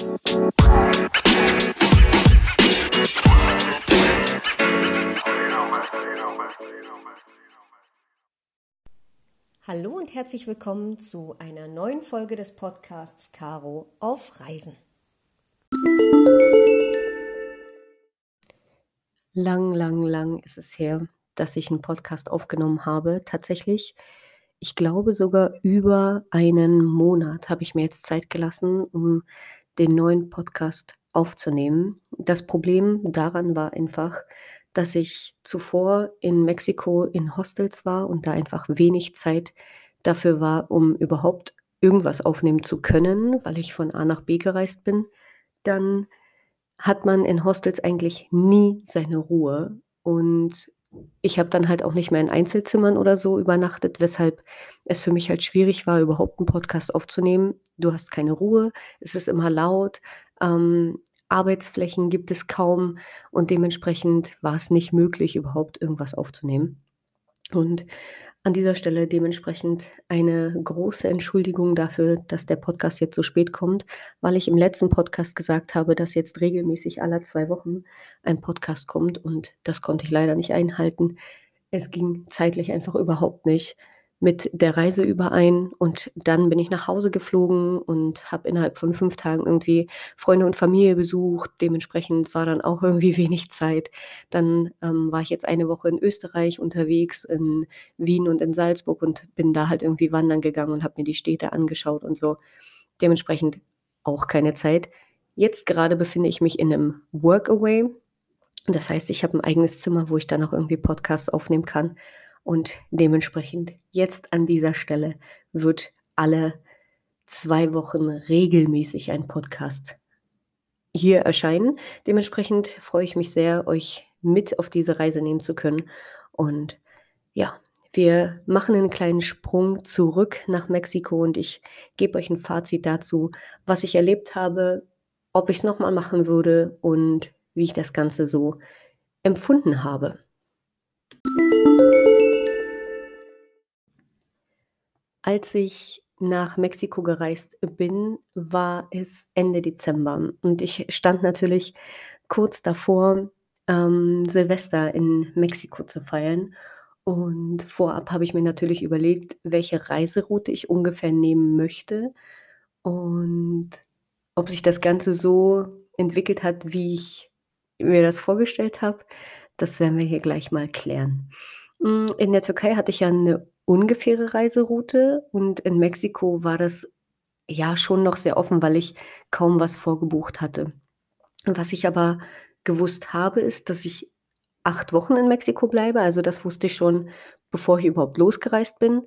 Hallo und herzlich willkommen zu einer neuen Folge des Podcasts Caro auf Reisen. Lang, lang, lang ist es her, dass ich einen Podcast aufgenommen habe. Tatsächlich, ich glaube sogar über einen Monat habe ich mir jetzt Zeit gelassen, um den neuen Podcast aufzunehmen. Das Problem daran war einfach, dass ich zuvor in Mexiko in Hostels war und da einfach wenig Zeit dafür war, um überhaupt irgendwas aufnehmen zu können, weil ich von A nach B gereist bin, dann hat man in Hostels eigentlich nie seine Ruhe. Und ich habe dann halt auch nicht mehr in Einzelzimmern oder so übernachtet, weshalb es für mich halt schwierig war, überhaupt einen Podcast aufzunehmen. Du hast keine Ruhe, es ist immer laut, ähm, Arbeitsflächen gibt es kaum und dementsprechend war es nicht möglich, überhaupt irgendwas aufzunehmen. Und an dieser Stelle dementsprechend eine große Entschuldigung dafür, dass der Podcast jetzt so spät kommt, weil ich im letzten Podcast gesagt habe, dass jetzt regelmäßig alle zwei Wochen ein Podcast kommt und das konnte ich leider nicht einhalten. Es ging zeitlich einfach überhaupt nicht mit der Reise überein und dann bin ich nach Hause geflogen und habe innerhalb von fünf Tagen irgendwie Freunde und Familie besucht. Dementsprechend war dann auch irgendwie wenig Zeit. Dann ähm, war ich jetzt eine Woche in Österreich unterwegs, in Wien und in Salzburg und bin da halt irgendwie wandern gegangen und habe mir die Städte angeschaut und so. Dementsprechend auch keine Zeit. Jetzt gerade befinde ich mich in einem Workaway. Das heißt, ich habe ein eigenes Zimmer, wo ich dann auch irgendwie Podcasts aufnehmen kann. Und dementsprechend jetzt an dieser Stelle wird alle zwei Wochen regelmäßig ein Podcast hier erscheinen. Dementsprechend freue ich mich sehr, euch mit auf diese Reise nehmen zu können. Und ja, wir machen einen kleinen Sprung zurück nach Mexiko und ich gebe euch ein Fazit dazu, was ich erlebt habe, ob ich es nochmal machen würde und wie ich das Ganze so empfunden habe. Als ich nach Mexiko gereist bin, war es Ende Dezember und ich stand natürlich kurz davor, ähm, Silvester in Mexiko zu feiern. Und vorab habe ich mir natürlich überlegt, welche Reiseroute ich ungefähr nehmen möchte und ob sich das Ganze so entwickelt hat, wie ich mir das vorgestellt habe. Das werden wir hier gleich mal klären. Hm, in der Türkei hatte ich ja eine ungefähre Reiseroute und in Mexiko war das ja schon noch sehr offen, weil ich kaum was vorgebucht hatte. Was ich aber gewusst habe, ist, dass ich acht Wochen in Mexiko bleibe. Also das wusste ich schon, bevor ich überhaupt losgereist bin.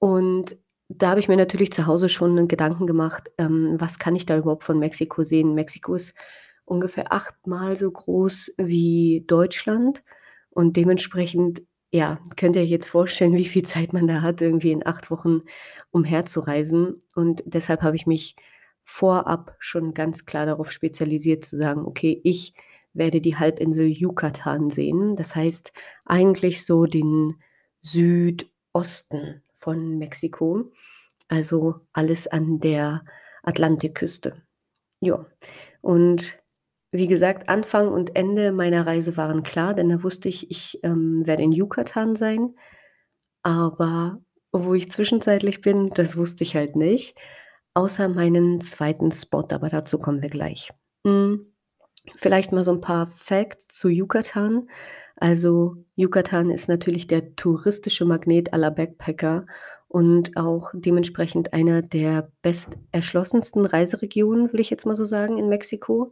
Und da habe ich mir natürlich zu Hause schon einen Gedanken gemacht, ähm, was kann ich da überhaupt von Mexiko sehen? Mexiko ist ungefähr achtmal so groß wie Deutschland und dementsprechend ja, könnt ihr euch jetzt vorstellen, wie viel Zeit man da hat, irgendwie in acht Wochen umherzureisen. Und deshalb habe ich mich vorab schon ganz klar darauf spezialisiert zu sagen, okay, ich werde die Halbinsel Yucatan sehen. Das heißt eigentlich so den Südosten von Mexiko, also alles an der Atlantikküste. Ja, und wie gesagt, Anfang und Ende meiner Reise waren klar, denn da wusste ich, ich ähm, werde in Yucatan sein. Aber wo ich zwischenzeitlich bin, das wusste ich halt nicht. Außer meinen zweiten Spot, aber dazu kommen wir gleich. Hm, vielleicht mal so ein paar Facts zu Yucatan. Also Yucatan ist natürlich der touristische Magnet aller Backpacker und auch dementsprechend einer der besterschlossensten Reiseregionen, will ich jetzt mal so sagen, in Mexiko.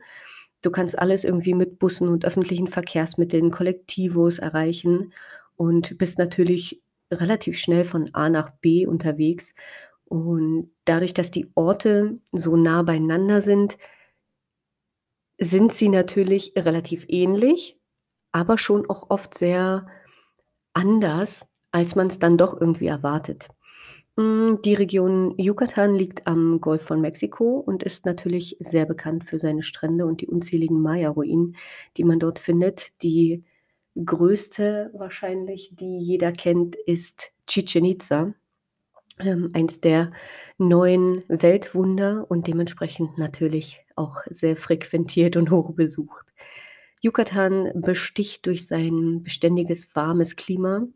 Du kannst alles irgendwie mit Bussen und öffentlichen Verkehrsmitteln, Kollektivos erreichen und bist natürlich relativ schnell von A nach B unterwegs. Und dadurch, dass die Orte so nah beieinander sind, sind sie natürlich relativ ähnlich, aber schon auch oft sehr anders, als man es dann doch irgendwie erwartet. Hm, die Region Yucatan liegt am Golf von Mexiko und ist natürlich sehr bekannt für seine Strände und die unzähligen Maya-Ruinen, die man dort findet. Die größte wahrscheinlich, die jeder kennt, ist Chichen Itza. ähm, eins der neuen Weltwunder und dementsprechend natürlich auch sehr frequentiert und hoch besucht. Yucatan besticht durch sein beständiges warmes Klima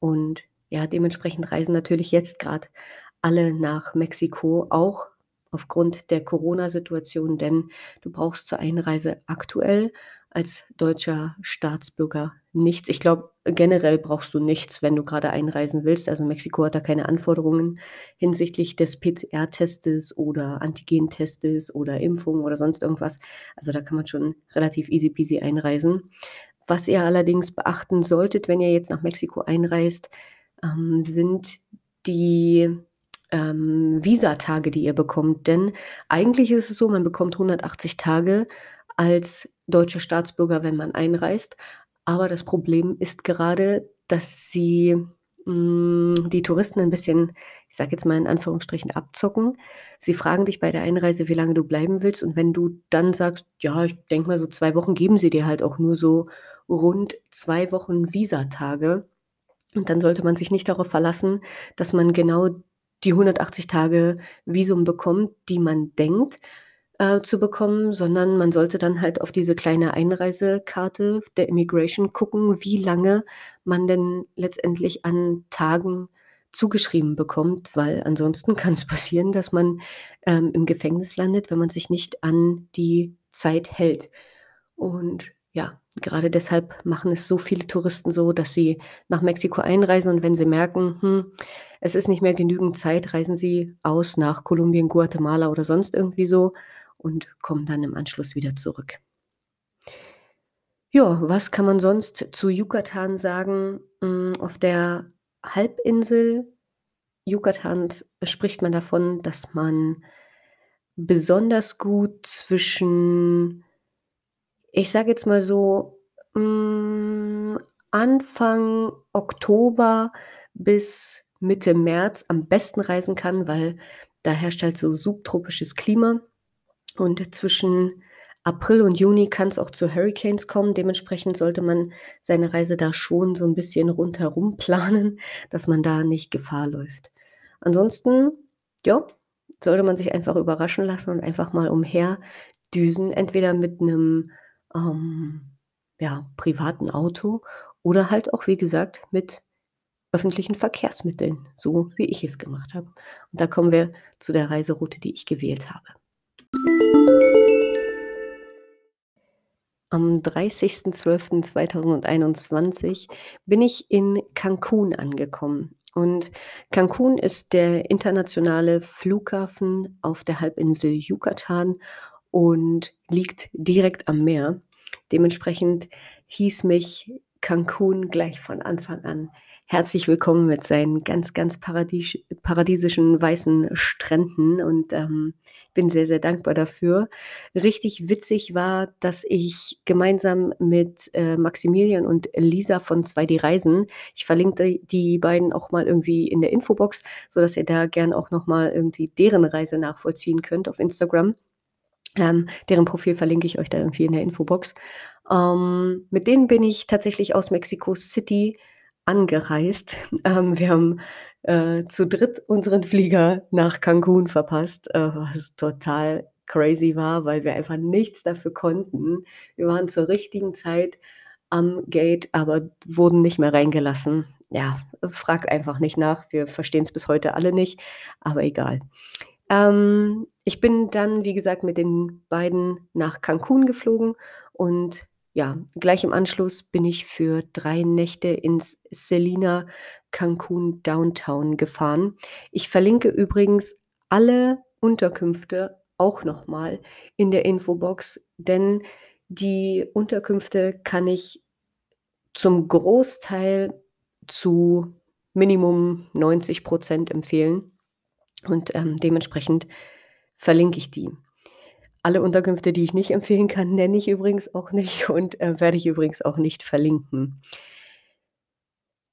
und ja, dementsprechend reisen natürlich jetzt gerade alle nach Mexiko, auch aufgrund der Corona-Situation, denn du brauchst zur Einreise aktuell als deutscher Staatsbürger nichts. Ich glaube, generell brauchst du nichts, wenn du gerade einreisen willst. Also Mexiko hat da keine Anforderungen hinsichtlich des PCR-Testes oder Antigen-Testes oder Impfung oder sonst irgendwas. Also da kann man schon relativ easy peasy einreisen. Was ihr allerdings beachten solltet, wenn ihr jetzt nach Mexiko einreist, ähm, sind die ähm, Visatage, die ihr bekommt. Denn eigentlich ist es so, man bekommt 180 Tage als deutscher Staatsbürger, wenn man einreist. Aber das Problem ist gerade, dass sie mh, hm, die Touristen ein bisschen, ich sage jetzt mal in Anführungsstrichen, abzocken. Sie fragen dich bei der Einreise, wie lange du bleiben willst. Und wenn du dann sagst, ja, ich denke mal, so zwei Wochen geben sie dir halt auch nur so rund zwei Wochen Visatage. Und dann sollte man sich nicht darauf verlassen, dass man genau die 180 Tage Visum bekommt, die man denkt, äh, zu bekommen, sondern man sollte dann halt auf diese kleine Einreisekarte der Immigration gucken, wie lange man denn letztendlich an Tagen zugeschrieben bekommt, weil ansonsten kann es passieren, dass man ähm, im Gefängnis landet, wenn man sich nicht an die Zeit hält. Und ja, gerade deshalb machen es so viele Touristen so, dass sie nach Mexiko einreisen und wenn sie merken, hm, es ist nicht mehr genügend Zeit, reisen sie aus nach Kolumbien, Guatemala oder sonst irgendwie so und kommen dann im Anschluss wieder zurück. Ja, was kann man sonst zu Yucatan sagen? Hm, auf der Halbinsel Yucatan spricht man davon, dass man besonders gut zwischen, ich sage jetzt mal so, hm, Anfang Oktober bis Mitte März am besten reisen kann, weil da herrscht halt so subtropisches Klima. Und zwischen April und Juni kann es auch zu Hurricanes kommen. Dementsprechend sollte man seine Reise da schon so ein bisschen rundherum planen, dass man da nicht Gefahr läuft. Ansonsten, ja, sollte man sich einfach überraschen lassen und einfach mal umherdüsen, entweder mit einem ähm, ja, privaten Auto oder halt auch, wie gesagt, mit öffentlichen Verkehrsmitteln, so wie ich es gemacht habe. Und da kommen wir zu der Reiseroute, die ich gewählt habe. Am 30.12.2021 bin ich in Cancun angekommen. Und Cancun ist der internationale Flughafen auf der Halbinsel Yucatan und liegt direkt am Meer. Dementsprechend hieß mich Cancun gleich von Anfang an herzlich willkommen mit seinen ganz, ganz paradies paradiesischen weißen Stränden und ähm, bin sehr, sehr dankbar dafür. Richtig witzig war, dass ich gemeinsam mit äh, Maximilian und Lisa von 2D Reisen, ich verlinke die beiden auch mal irgendwie in der Infobox, sodass ihr da gern auch nochmal irgendwie deren Reise nachvollziehen könnt auf Instagram. Ähm, deren Profil verlinke ich euch da irgendwie in der Infobox. Ähm, mit denen bin ich tatsächlich aus Mexico City angereist. Ähm, wir haben äh, zu dritt unseren Flieger nach Cancun verpasst, äh, was total crazy war, weil wir einfach nichts dafür konnten. Wir waren zur richtigen Zeit am Gate, aber wurden nicht mehr reingelassen. Ja, fragt einfach nicht nach. Wir verstehen es bis heute alle nicht, aber egal. Ähm, ich bin dann, wie gesagt, mit den beiden nach Cancun geflogen und ja, gleich im Anschluss bin ich für drei Nächte ins Selina Cancun Downtown gefahren. Ich verlinke übrigens alle Unterkünfte auch nochmal in der Infobox, denn die Unterkünfte kann ich zum Großteil zu Minimum 90 Prozent empfehlen und ähm, dementsprechend verlinke ich die. Alle Unterkünfte, die ich nicht empfehlen kann, nenne ich übrigens auch nicht und äh, werde ich übrigens auch nicht verlinken.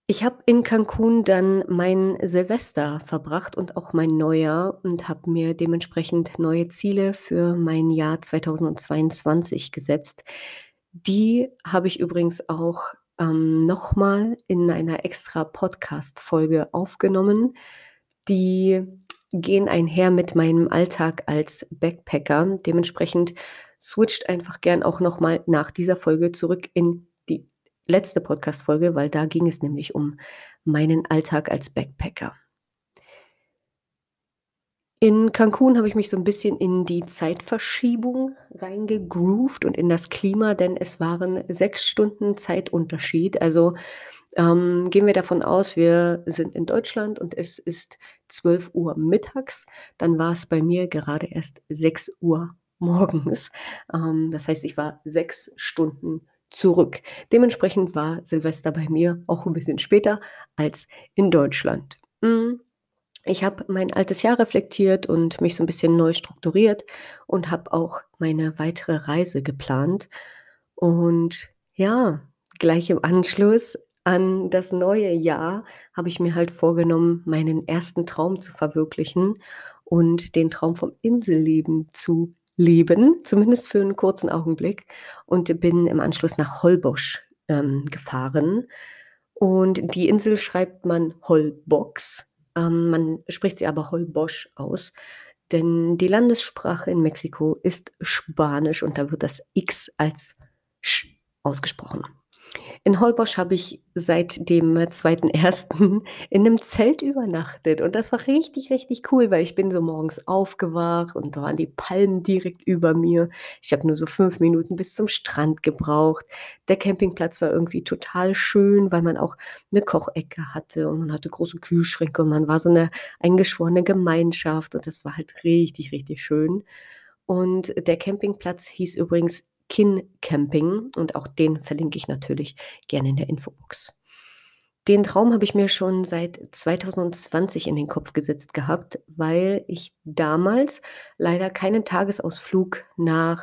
Ich habe in Cancun dann mein Silvester verbracht und auch mein Neujahr und habe mir dementsprechend neue Ziele für mein Jahr 2022 gesetzt. Die habe ich übrigens auch ähm, nochmal in einer extra Podcast-Folge aufgenommen. die gehen einher mit meinem Alltag als Backpacker. Dementsprechend switcht einfach gern auch noch mal nach dieser Folge zurück in die letzte Podcast-Folge, weil da ging es nämlich um meinen Alltag als Backpacker. In Cancun habe ich mich so ein bisschen in die Zeitverschiebung reingegroovt und in das Klima, denn es waren sechs Stunden Zeitunterschied. Also, ähm, gehen wir davon aus, wir sind in Deutschland und es ist 12 Uhr mittags, dann war es bei mir gerade erst 6 Uhr morgens. Ähm, das heißt, ich war sechs Stunden zurück. Dementsprechend war Silvester bei mir auch ein bisschen später als in Deutschland. Hm. Ich habe mein altes Jahr reflektiert und mich so ein bisschen neu strukturiert und habe auch meine weitere Reise geplant. Und ja, gleich im Anschluss an das neue Jahr habe ich mir halt vorgenommen, meinen ersten Traum zu verwirklichen und den Traum vom Inselleben zu leben, zumindest für einen kurzen Augenblick und bin im Anschluss nach Holbosch, ähm, gefahren. Und die Insel schreibt man Holbox. Ähm, man spricht sie aber Holbosch aus, denn die Landessprache in Mexiko ist Spanisch und da wird das X als Sch ausgesprochen. In Holbosch habe ich seit dem 2.1. in einem Zelt übernachtet und das war richtig, richtig cool, weil ich bin so morgens aufgewacht und da waren die Palmen direkt über mir. Ich habe nur so fünf Minuten bis zum Strand gebraucht. Der Campingplatz war irgendwie total schön, weil man auch eine Kochecke hatte und man hatte große Kühlschränke und man war so eine eingeschworene Gemeinschaft und das war halt richtig, richtig schön. Und der Campingplatz hieß übrigens Kin Camping und auch den verlinke ich natürlich gerne in der Infobox. Den Traum habe ich mir schon seit 2020 in den Kopf gesetzt gehabt, weil ich damals leider keinen Tagesausflug nach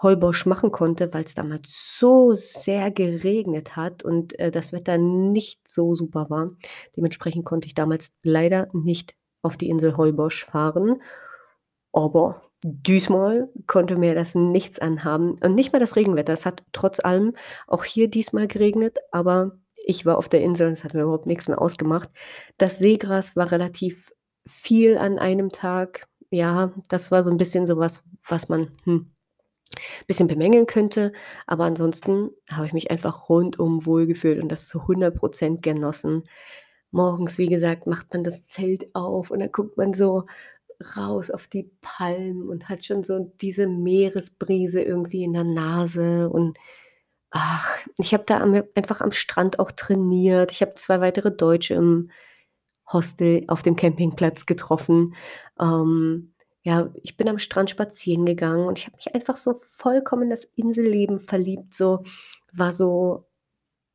Holbosch machen konnte, weil es damals so sehr geregnet hat und äh, das Wetter nicht so super war. Dementsprechend konnte ich damals leider nicht auf die Insel Holbosch fahren. Aber Diesmal konnte mir das nichts anhaben und nicht mal das Regenwetter. Es hat trotz allem auch hier diesmal geregnet, aber ich war auf der Insel und es hat mir überhaupt nichts mehr ausgemacht. Das Seegras war relativ viel an einem Tag. Ja, das war so ein bisschen so was, man, hm, bisschen bemängeln könnte, aber ansonsten habe ich mich einfach rundum wohlgefühlt und das zu 100% genossen. Morgens, wie gesagt, macht man das Zelt auf und dann guckt man so raus auf die Palmen und hat schon so diese Meeresbrise irgendwie in der Nase und ach, ich habe da am einfach am Strand auch trainiert. Ich habe zwei weitere Deutsche im Hostel auf dem Campingplatz getroffen. Ähm, ja, ich bin am Strand spazieren gegangen und ich habe mich einfach so vollkommen in das Inselleben verliebt, so war so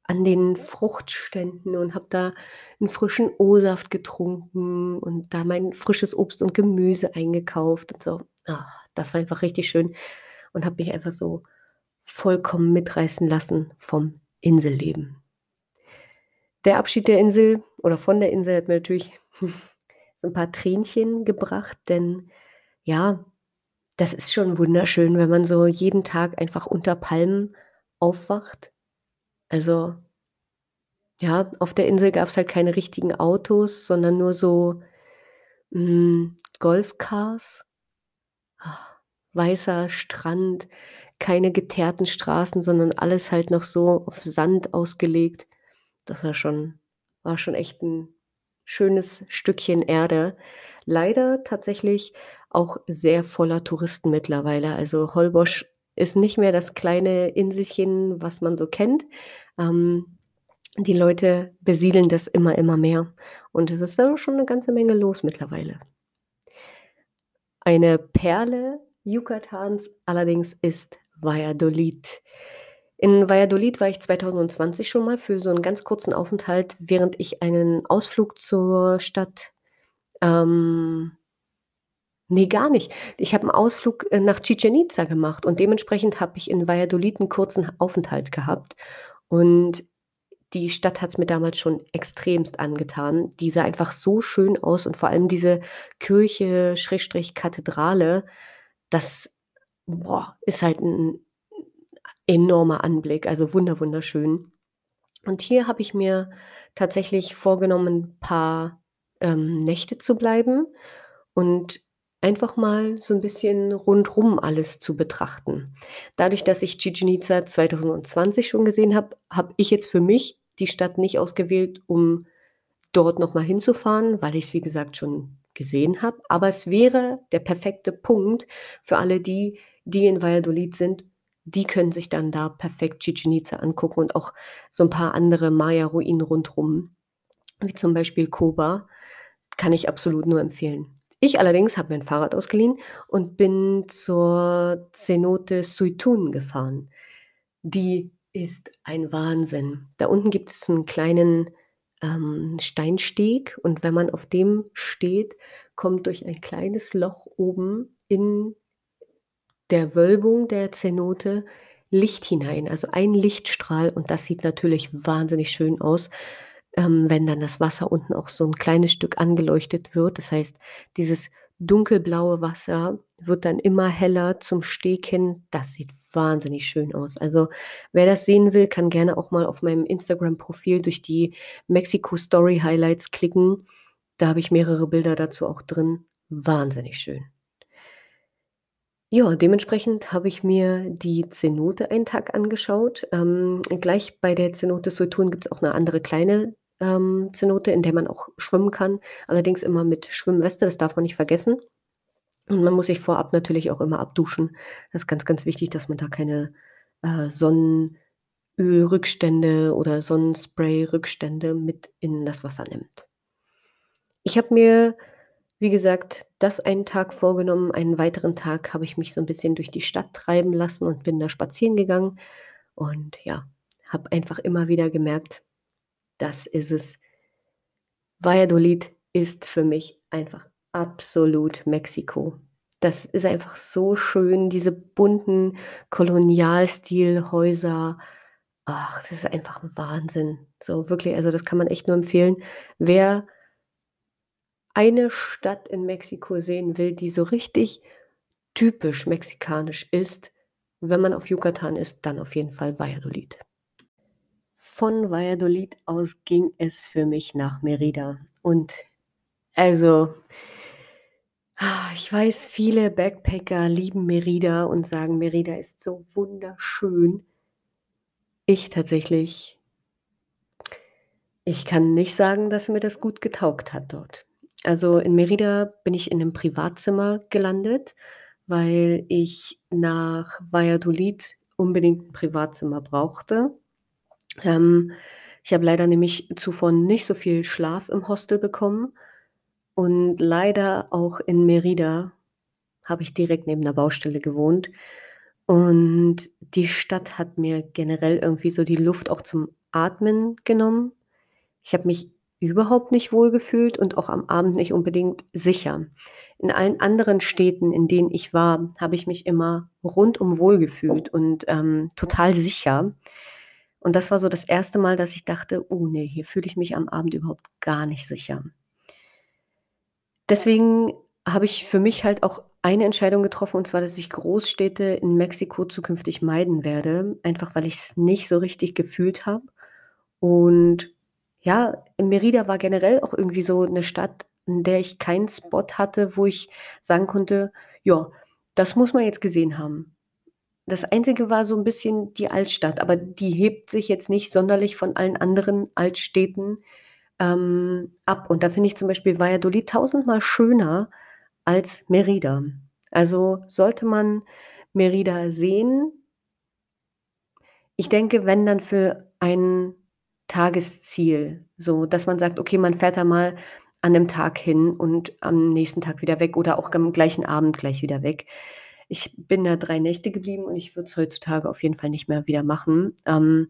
an den Fruchtständen und habe da einen frischen O-Saft getrunken und da mein frisches Obst und Gemüse eingekauft und so. Ah, das war einfach richtig schön und habe mich einfach so vollkommen mitreißen lassen vom Inselleben. Der Abschied der Insel oder von der Insel hat mir natürlich so ein paar Tränchen gebracht, denn ja, das ist schon wunderschön, wenn man so jeden Tag einfach unter Palmen aufwacht also, ja, auf der Insel gab es halt keine richtigen Autos, sondern nur so, hm, Golfcars. Ah, weißer Strand, keine geteerten Straßen, sondern alles halt noch so auf Sand ausgelegt. Das war schon war schon echt ein schönes Stückchen Erde. Leider tatsächlich auch sehr voller Touristen mittlerweile. Also, Holbosch ist nicht mehr das kleine Inselchen, was man so kennt. Ähm, die Leute besiedeln das immer, immer mehr. Und es ist da schon eine ganze Menge los mittlerweile. Eine Perle Yucatans allerdings ist Valladolid. In Valladolid war ich 2020 schon mal für so einen ganz kurzen Aufenthalt, während ich einen Ausflug zur Stadt ähm, Ne, gar nicht. Ich habe einen Ausflug, äh, nach Chichen Itza gemacht und dementsprechend habe ich in Valladolid 'n kurzen Aufenthalt gehabt. Und die Stadt hat es mir damals schon extremst angetan. Die sah einfach so schön aus und vor allem diese Kirche Schrägstrich Kathedrale, das, boah, ist halt ein enormer Anblick, also wunder wunderschön. Und hier habe ich mir tatsächlich vorgenommen, 'n paar ähm, Nächte zu bleiben und einfach mal so 'n bisschen rundrum alles zu betrachten. Dadurch, dass ich Chichén Itzá 2020 schon gesehen habe, habe ich jetzt für mich die Stadt nicht ausgewählt, um dort noch mal hinzufahren, weil ich's, wie gesagt, schon gesehen habe. Aber es wäre der perfekte Punkt für alle die, die in Valladolid sind. Die können sich dann da perfekt Chichén Itzá angucken und auch so 'n paar andere Maya-Ruinen rundrum, wie zum Beispiel Coba, kann ich absolut nur empfehlen. Ich allerdings habe mir 'n Fahrrad ausgeliehen und bin zur Cenote Suitún gefahren. Die ist ein Wahnsinn. Da unten gibt es 'n kleinen, ähm, Steinsteg und wenn man auf dem steht, kommt durch ein kleines Loch oben in der Wölbung der Cenote Licht hinein, also ein Lichtstrahl und das sieht natürlich wahnsinnig schön aus, ähm, wenn dann das Wasser unten auch so 'n kleines Stück angeleuchtet wird. Das heißt, dieses dunkelblaue Wasser wird dann immer heller zum Steg hin. Das sieht wahnsinnig schön aus. Also, wer das sehen will, kann gerne auch mal auf meinem Instagram-Profil durch die Mexiko-Story-Highlights klicken. Da habe ich mehrere Bilder dazu auch drin. Wahnsinnig schön. Ja, dementsprechend habe ich mir die Cenote einen Tag angeschaut. Ähm, gleich bei der Cenote Suitún gibt's auch 'ne andere kleine, ähm, Cenote, in der man auch schwimmen kann, allerdings immer mit Schwimmweste, das darf man nicht vergessen. Und man muss sich vorab natürlich auch immer abduschen. Das ist ganz, ganz wichtig, dass man da keine, äh, Sonnenölrückstände oder Sonnensprayrückstände mit in das Wasser nimmt. Ich habe mir, wie gesagt, das einen Tag vorgenommen. Einen weiteren Tag habe ich mich so 'n bisschen durch die Stadt treiben lassen und bin da spazieren gegangen und ja, habe einfach immer wieder gemerkt, das ist es. Valladolid ist für mich einfach absolut Mexiko. Das ist einfach so schön, diese bunten Kolonialstil-Häuser. Ach, das ist einfach 'n Wahnsinn. So wirklich, also, das kann man echt nur empfehlen. Wer eine Stadt in Mexiko sehen will, die so richtig typisch mexikanisch ist, wenn man auf Yucatan ist, dann auf jeden Fall Valladolid. Von Valladolid aus ging es für mich nach Mérida und also ich weiß, viele Backpacker lieben Mérida und sagen, Mérida ist so wunderschön. Ich tatsächlich ich kann nicht sagen, dass mir das gut getaugt hat dort. Also, in Mérida bin ich in 'nem Privatzimmer gelandet, weil ich nach Valladolid unbedingt 'n Privatzimmer brauchte. Ähm, ich habe leider nämlich zuvor nicht so viel Schlaf im Hostel bekommen und leider auch in Mérida habe ich direkt neben 'ner Baustelle gewohnt und die Stadt hat mir generell irgendwie so die Luft auch zum Atmen genommen. Ich habe mich überhaupt nicht wohlgefühlt und auch am Abend nicht unbedingt sicher. In allen anderen Städten, in denen ich war, habe ich mich immer rundum wohlgefühlt und, ähm, total sicher. Und das war so das 1. Mal, dass ich dachte: „Oh ne, hier fühle ich mich am Abend überhaupt gar nicht sicher.“ Deswegen habe ich für mich halt auch eine Entscheidung getroffen, und zwar, dass ich Großstädte in Mexiko zukünftig meiden werde, einfach weil ich's nicht so richtig gefühlt habe. Und ja, Mérida war generell auch irgendwie so 'ne Stadt, in der ich keinen Spot hatte, wo ich sagen konnte: „Ja, das muss man jetzt gesehen haben.“ Das Einzige war so 'n bisschen die Altstadt, aber die hebt sich jetzt nicht sonderlich von allen anderen Altstädten, ähm, ab. Und da finde ich zum Beispiel Valladolid tausendmal schöner als Mérida. Also, sollte man Mérida sehen ich denke, wenn, dann für ein Tagesziel, so dass man sagt: „Okay, man fährt da mal an 'nem Tag hin und am nächsten Tag wieder weg oder auch am gleichen Abend gleich wieder weg.“ Ich bin da 3 Nächte geblieben und ich würde es heutzutage auf jeden Fall nicht mehr wieder machen. Ähm,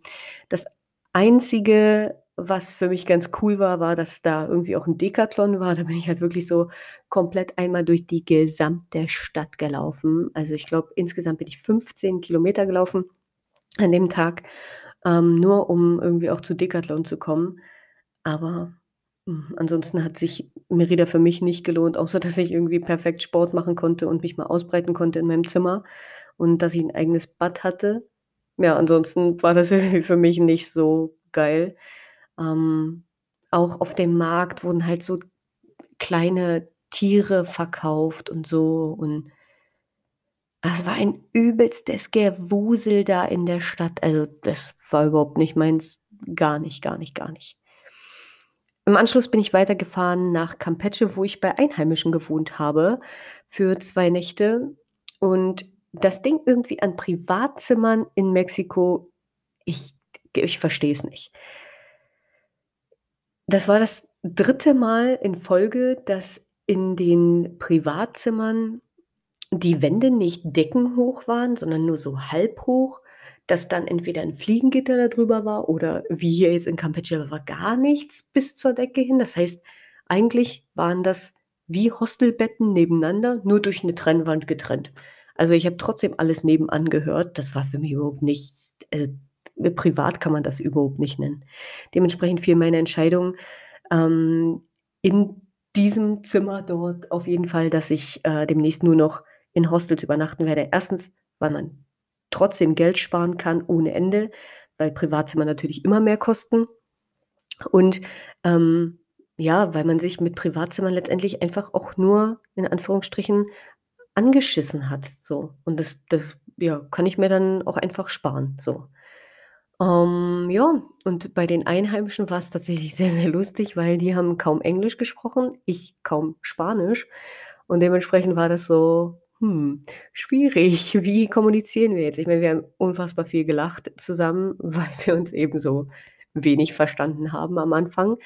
das Einzige, was für mich ganz cool war, war, dass da irgendwie auch 'n Decathlon war. Da bin ich halt wirklich so komplett einmal durch die gesamte Stadt gelaufen. Also, ich glaube, insgesamt bin ich 15 Kilometer gelaufen an dem Tag, ähm, nur um irgendwie auch zu Decathlon zu kommen. Aber, hm, ansonsten hat sich Mérida für mich nicht gelohnt, außer dass ich irgendwie perfekt Sport machen konnte und mich mal ausbreiten konnte in meinem Zimmer und dass ich 'n eigenes Bad hatte. Ja, ansonsten war das irgendwie für mich nicht so geil. Ähm, auch auf dem Markt wurden halt so kleine Tiere verkauft und so und es war ein übelstes Gewusel da in der Stadt. Also, das war überhaupt nicht meins. Gar nicht, gar nicht, gar nicht. Im Anschluss bin ich weitergefahren nach Campeche, wo ich bei Einheimischen gewohnt habe für 2 Nächte. Und das Ding irgendwie an Privatzimmern in Mexiko, ich ich verstehe es nicht. Das war das dritte Mal in Folge, dass in den Privatzimmern die Wände nicht deckenhoch waren, sondern nur so halb hoch, dass dann entweder ein Fliegengitter da drüber war oder wie hier jetzt in Campeche war gar nichts bis zur Decke hin. Das heißt, eigentlich waren das wie Hostelbetten nebeneinander, nur durch eine Trennwand getrennt. Also, ich habe trotzdem alles nebenan gehört. Das war für mich überhaupt nicht äh, privat kann man das überhaupt nicht nennen. Dementsprechend fiel meine Entscheidung, ähm, in diesem Zimmer dort auf jeden Fall, dass ich, äh, demnächst nur noch in Hostels übernachten werde. Erstens, weil man trotzdem Geld sparen kann ohne Ende, weil Privatzimmer natürlich immer mehr kosten. Und, ähm, ja, weil man sich mit Privatzimmern letztendlich einfach auch nur in Anführungsstrichen angeschissen hat, so. Und das das, ja, kann ich mir dann auch einfach sparen, so. Ähm, ja, und bei den Einheimischen war es tatsächlich sehr, sehr lustig, weil die haben kaum Englisch gesprochen, ich kaum Spanisch. Und dementsprechend war das so, hm, schwierig. Wie kommunizieren wir jetzt? Ich meine, wir haben unfassbar viel gelacht zusammen, weil wir uns eben so wenig verstanden haben am Anfang.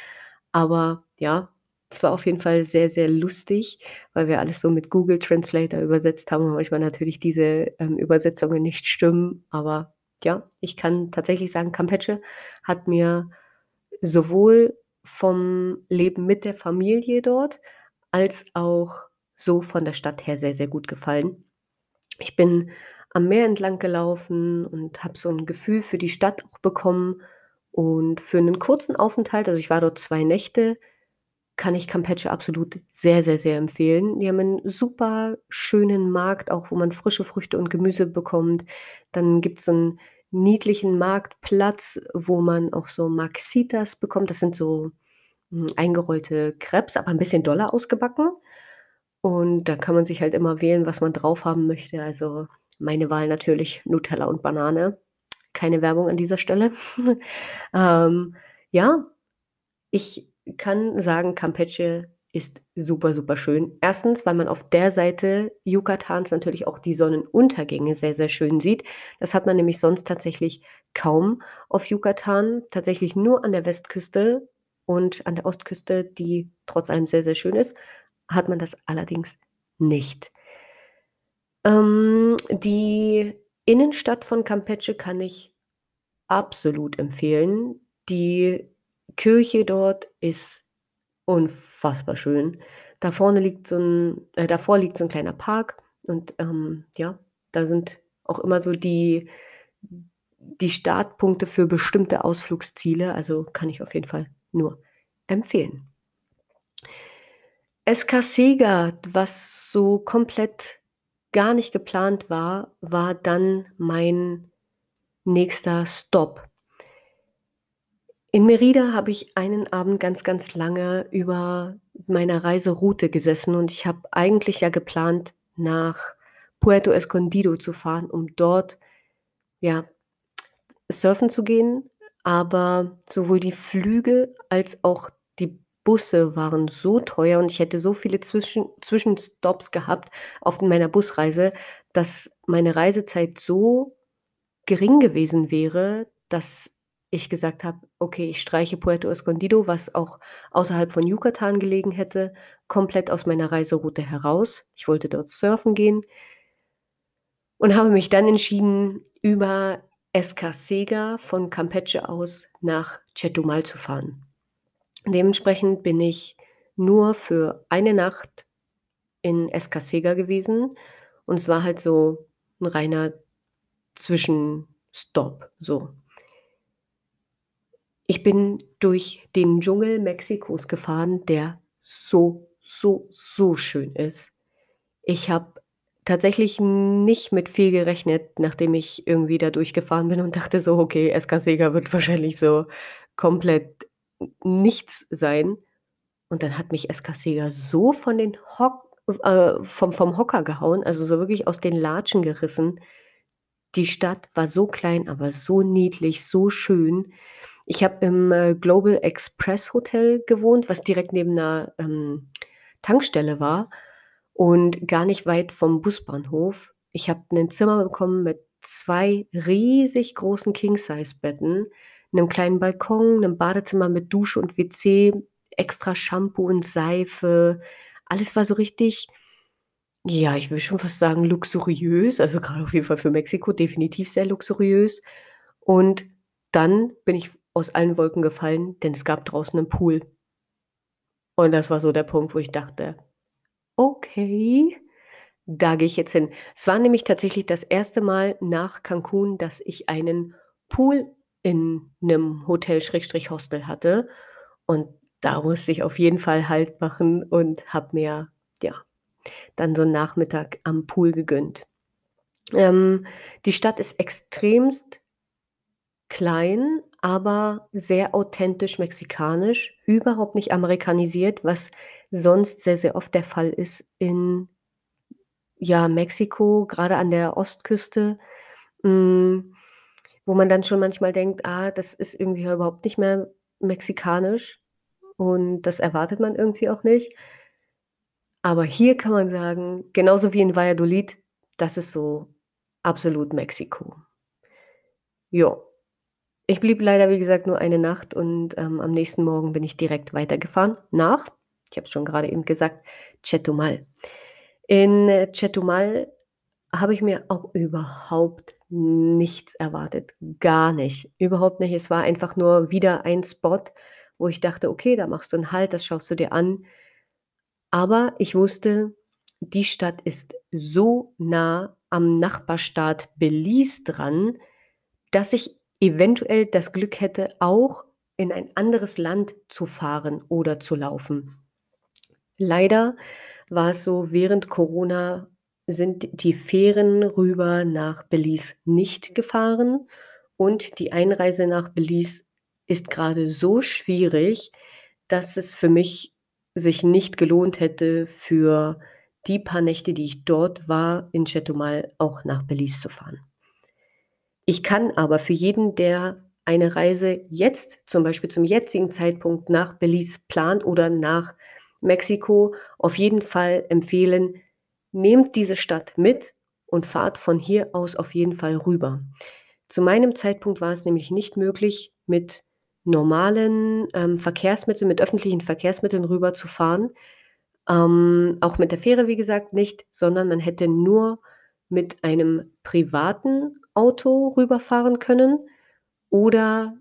Aber ja, es war auf jeden Fall sehr, sehr lustig, weil wir alles so mit Google Translator übersetzt haben und manchmal natürlich diese, ähm, Übersetzungen nicht stimmen. Aber ja, ich kann tatsächlich sagen, Campeche hat mir sowohl vom Leben mit der Familie dort als auch so von der Stadt her sehr, sehr gut gefallen. Ich bin am Meer entlang gelaufen und habe so ein Gefühl für die Stadt auch bekommen. Und für einen kurzen Aufenthalt, also ich war dort zwei Nächte, kann ich Campeche absolut sehr, sehr, sehr empfehlen. Die haben einen super schönen Markt, auch wo man frische Früchte und Gemüse bekommt. Dann gibt es so einen niedlichen Marktplatz, wo man auch so Maxitas bekommt. Das sind so, hm, eingerollte Crepes, aber ein bisschen doller ausgebacken. Und da kann man sich halt immer wählen, was man drauf haben möchte. Also, meine Wahl natürlich Nutella und Banane. Keine Werbung an dieser Stelle. Ähm, ja, ich kann sagen, Campeche ist super, super schön. Erstens, weil man auf der Seite Yucatans natürlich auch die Sonnenuntergänge sehr, sehr schön sieht. Das hat man nämlich sonst tatsächlich kaum auf Yucatan. Tatsächlich nur an der Westküste und an der Ostküste, die trotz allem sehr, sehr schön ist hat man das allerdings nicht. Ähm, die Innenstadt von Campeche kann ich absolut empfehlen. Die Kirche dort ist unfassbar schön. Da vorne liegt so 'n äh, davor liegt so 'n kleiner Park und, ähm, ja, da sind auch immer so die die Startpunkte für bestimmte Ausflugsziele, also kann ich auf jeden Fall nur empfehlen. Escasega, was so komplett gar nicht geplant war, war dann mein nächster Stop. In Merida habe ich einen Abend ganz, ganz lange über meiner Reiseroute gesessen und ich habe eigentlich ja geplant, nach Puerto Escondido zu fahren, um dort, ja, surfen zu gehen, aber sowohl die Flüge als auch die Busse waren so teuer und ich hätte so viele Zwischen Zwischenstopps gehabt auf meiner Busreise, dass meine Reisezeit so gering gewesen wäre, dass ich gesagt habe: „Okay, ich streiche Puerto Escondido“, was auch außerhalb von Yucatan gelegen hätte, komplett aus meiner Reiseroute heraus. Ich wollte dort surfen gehen und habe mich dann entschieden, über Escasega von Campeche aus nach Chetumal zu fahren. Dementsprechend bin ich nur für eine Nacht in Escasega gewesen und es war halt so 'n reiner Zwischenstopp, so. Ich bin durch den Dschungel Mexikos gefahren, der so, so, so schön ist. Ich habe tatsächlich nicht mit viel gerechnet, nachdem ich irgendwie da durchgefahren bin und dachte so: „Okay, Escasega wird wahrscheinlich so komplett nichts sein. Und dann hat mich Escasega so von den Hock äh, vom vom Hocker gehauen, also so wirklich aus den Latschen gerissen. Die Stadt war so klein, aber so niedlich, so schön. Ich habe im, äh, Global Express Hotel gewohnt, was direkt neben 'ner, ähm, Tankstelle war und gar nicht weit vom Busbahnhof. Ich habe 'nen Zimmer bekommen mit 2 riesig großen King-Size-Betten, 'nem kleinen Balkon, 'nem Badezimmer mit Dusche und WC, extra Shampoo und Seife. Alles war so richtig ja, ich würde schon fast sagen luxuriös, also grade auf jeden Fall für Mexiko definitiv sehr luxuriös. Und dann bin ich aus allen Wolken gefallen, denn es gab draußen 'nen Pool. Und das war so der Punkt, wo ich dachte: „Okay, da gehe ich jetzt hin.“ Es war nämlich tatsächlich das erste Mal nach Cancun, dass ich einen Pool in 'nem Hotel Schrägstrich Hostel hatte. Und da musste ich auf jeden Fall Halt machen und habe mir, ja, dann so 'n Nachmittag am Pool gegönnt. Ähm, die Stadt ist extremst klein, aber sehr authentisch mexikanisch, überhaupt nicht amerikanisiert, was sonst sehr, sehr oft der Fall ist in, ja, Mexiko, grade an der Ostküste, hm, wo man dann schon manchmal denkt: „Ah, das ist irgendwie überhaupt nicht mehr mexikanisch.“ Und das erwartet man irgendwie auch nicht. Aber hier kann man sagen, genauso wie in Valladolid, das ist so absolut Mexiko. Ja. Ich blieb leider, wie gesagt, nur eine Nacht und, ähm, am nächsten Morgen bin ich direkt weitergefahren nach ich habe es schon grade eben gesagt, Chetumal. In, äh, Chetumal habe ich mir auch überhaupt nichts erwartet, gar nicht, überhaupt nicht. Es war einfach nur wieder ein Spot, wo ich dachte: „Okay, da machst du 'n Halt, das schaust du dir an.“ Aber ich wusste, die Stadt ist so nah am Nachbarstaat Belize dran, dass ich eventuell das Glück hätte, auch in ein anderes Land zu fahren oder zu laufen. Leider war es so, während Corona sind die Fähren rüber nach Belize nicht gefahren und die Einreise nach Belize ist grade so schwierig, dass es für mich sich nicht gelohnt hätte, für die paar Nächte, die ich dort war, in Chetumal auch nach Belize zu fahren. Ich kann aber für jeden, der eine Reise jetzt, zum Beispiel zum jetzigen Zeitpunkt nach Belize plant oder nach Mexiko, auf jeden Fall empfehlen: Nehmt diese Stadt mit und fahrt von hier aus auf jeden Fall rüber. Zu meinem Zeitpunkt war es nämlich nicht möglich, mit normalen, ähm, Verkehrsmitteln mit öffentlichen Verkehrsmitteln rüberzufahren. Ähm, auch mit der Fähre, wie gesagt, nicht, sondern man hätte nur mit einem privaten Auto rüberfahren können oder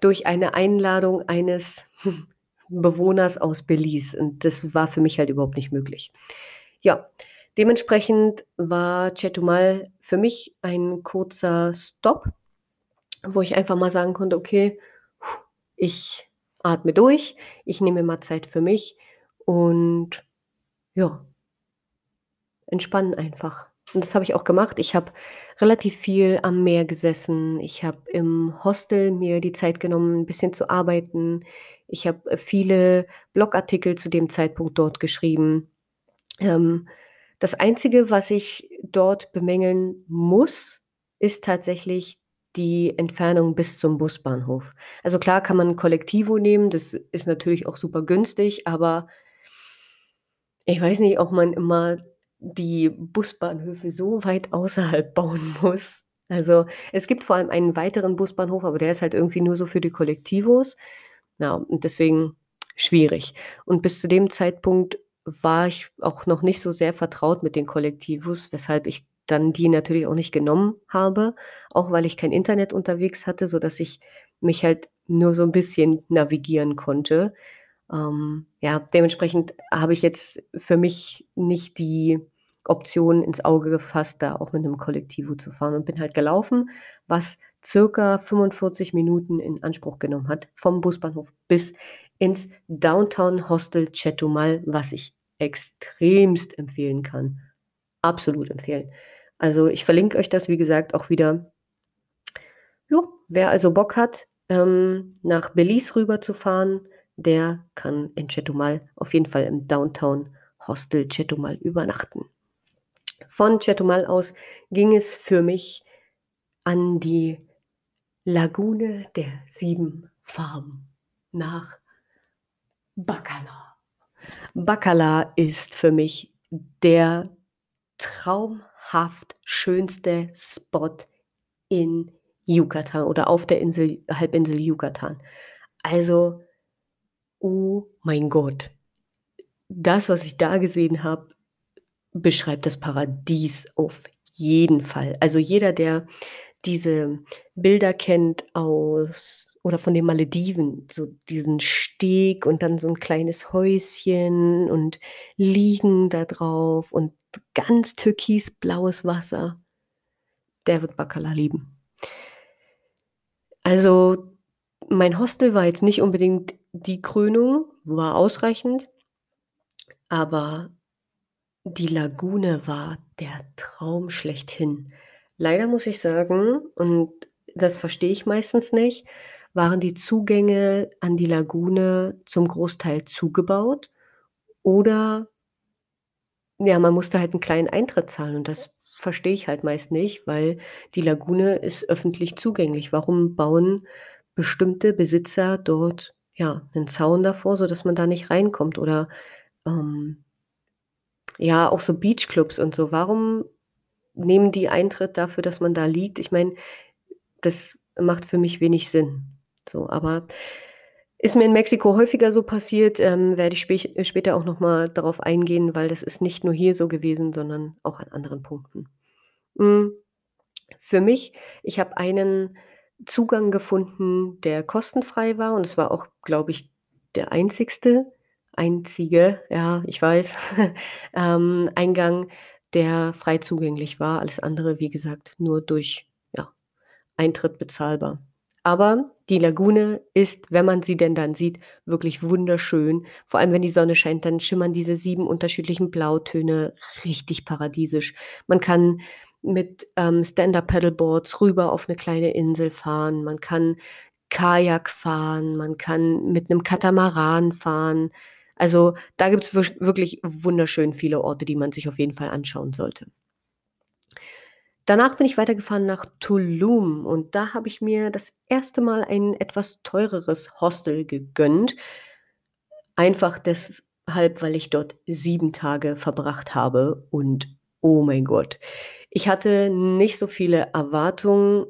durch eine Einladung eines Bewohners aus Belize und das war für mich halt überhaupt nicht möglich. Ja, dementsprechend war Chetumal für mich ein kurzer Stop, wo ich einfach mal sagen konnte: „Okay, ich atme durch, ich nehme mal Zeit für mich und ja“ „entspannen einfach.“ Und das habe ich auch gemacht. Ich habe relativ viel am Meer gesessen. Ich habe im Hostel mir die Zeit genommen, 'n bisschen zu arbeiten. Ich habe, viele Blogartikel zu dem Zeitpunkt dort geschrieben. Ähm, das Einzige, was ich dort bemängeln muss, ist tatsächlich die Entfernung bis zum Busbahnhof. Also klar kann man 'n Colectivo nehmen, das ist natürlich auch super günstig, aber ich weiß nicht, ob man immer die Busbahnhöfe so weit außerhalb bauen muss. Also, es gibt vor allem einen weiteren Busbahnhof, aber der ist halt irgendwie nur so für die Colectivos. Ja, und deswegen schwierig. Und bis zu dem Zeitpunkt war ich auch noch nicht so sehr vertraut mit den Colectivos, weshalb ich dann die natürlich auch nicht genommen habe, auch weil ich kein Internet unterwegs hatte, sodass ich mich halt nur so 'n bisschen navigieren konnte. Ähm, ja, dementsprechend habe ich jetzt für mich nicht die Option ins Auge gefasst, da auch mit 'nem Colectivo zu fahren und bin halt gelaufen, was circa 45 Minuten in Anspruch genommen hat vom Busbahnhof bis ins Downtown Hostel Chetumal, was ich extremst empfehlen kann. Absolut empfehlen. Also, ich verlinke euch das, wie gesagt, auch wieder. Ja, wer also Bock hat, ähm, nach Belize rüberzufahren, der kann in Chetumal auf jeden Fall im Downtown Hostel Chetumal übernachten. Von Chetumal aus ging es für mich an die Lagune der sieben Farben nach Bacala. Bacala ist für mich der traumhaft schönste Spot in Yucatan oder auf der Insel, Halbinsel Yucatan. Also, oh mein Gott, das, was ich da gesehen habe, beschreibt das Paradies auf jeden Fall. Also jeder, der diese Bilder kennt aus oder von den Malediven, so diesen Steg und dann so ein kleines Häuschen und Liegen da drauf und ganz türkisblaues Wasser, der wird Bacala lieben. Also, mein Hostel war jetzt nicht unbedingt die Krönung, war ausreichend, aber die Lagune war der Traum schlechthin. Leider muss ich sagen, und das verstehe ich meistens nicht, waren die Zugänge an die Lagune zum Großteil zugebaut oder ja, man musste halt einen kleinen Eintritt zahlen und das verstehe ich halt meist nicht, weil die Lagune ist öffentlich zugänglich. Warum bauen bestimmte Besitzer dort, ja, einen Zaun davor, sodass man da nicht reinkommt oder, ähm ja, auch so Beachclubs und so. Warum nehmen die Eintritt dafür, dass man da liegt? Ich meine, das macht für mich wenig Sinn. So, aber ist mir in Mexiko häufiger so passiert, ähm, werde ich spä später auch noch mal darauf eingehen, weil das ist nicht nur hier so gewesen, sondern auch an anderen Punkten. Hm, für mich ich habe einen Zugang gefunden, der kostenfrei war und es war auch, glaube ich, der einzigste einzige, ja, ich weiß, ähm, Eingang, der frei zugänglich war. Alles andere, wie gesagt, nur durch, ja, Eintritt bezahlbar. Aber die Lagune ist, wenn man sie denn dann sieht, wirklich wunderschön. Vor allem, wenn die Sonne scheint, dann schimmern diese sieben unterschiedlichen Blautöne richtig paradiesisch. Man kann mit ähm, Stand-Up-Paddleboards rüber auf eine kleine Insel fahren. Man kann Kajak fahren. Man kann mit einem Katamaran fahren. Also da gibt es wirklich wunderschön viele Orte, die man sich auf jeden Fall anschauen sollte. Danach bin ich weitergefahren nach Tulum und da habe ich mir das erste Mal ein etwas teureres Hostel gegönnt. Einfach deshalb, weil ich dort sieben Tage verbracht habe und oh mein Gott, ich hatte nicht so viele Erwartungen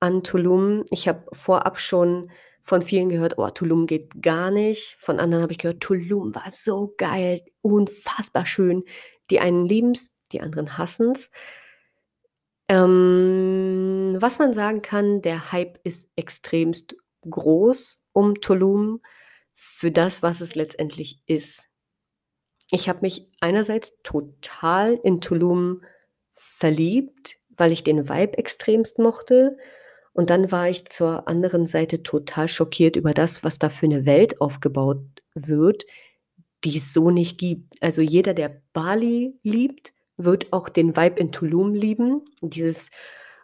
an Tulum. Ich habe vorab schon von vielen gehört, oh, Tulum geht gar nicht. Von anderen habe ich gehört, Tulum war so geil, unfassbar schön. Die einen lieben es, die anderen hassen es. Ähm, was man sagen kann, der Hype ist extremst groß um Tulum für das, was es letztendlich ist. Ich habe mich einerseits total in Tulum verliebt, weil ich den Vibe extremst mochte. Und dann war ich zur anderen Seite total schockiert über das, was da für eine Welt aufgebaut wird, die es so nicht gibt. Also jeder, der Bali liebt, wird auch den Vibe in Tulum lieben. Dieses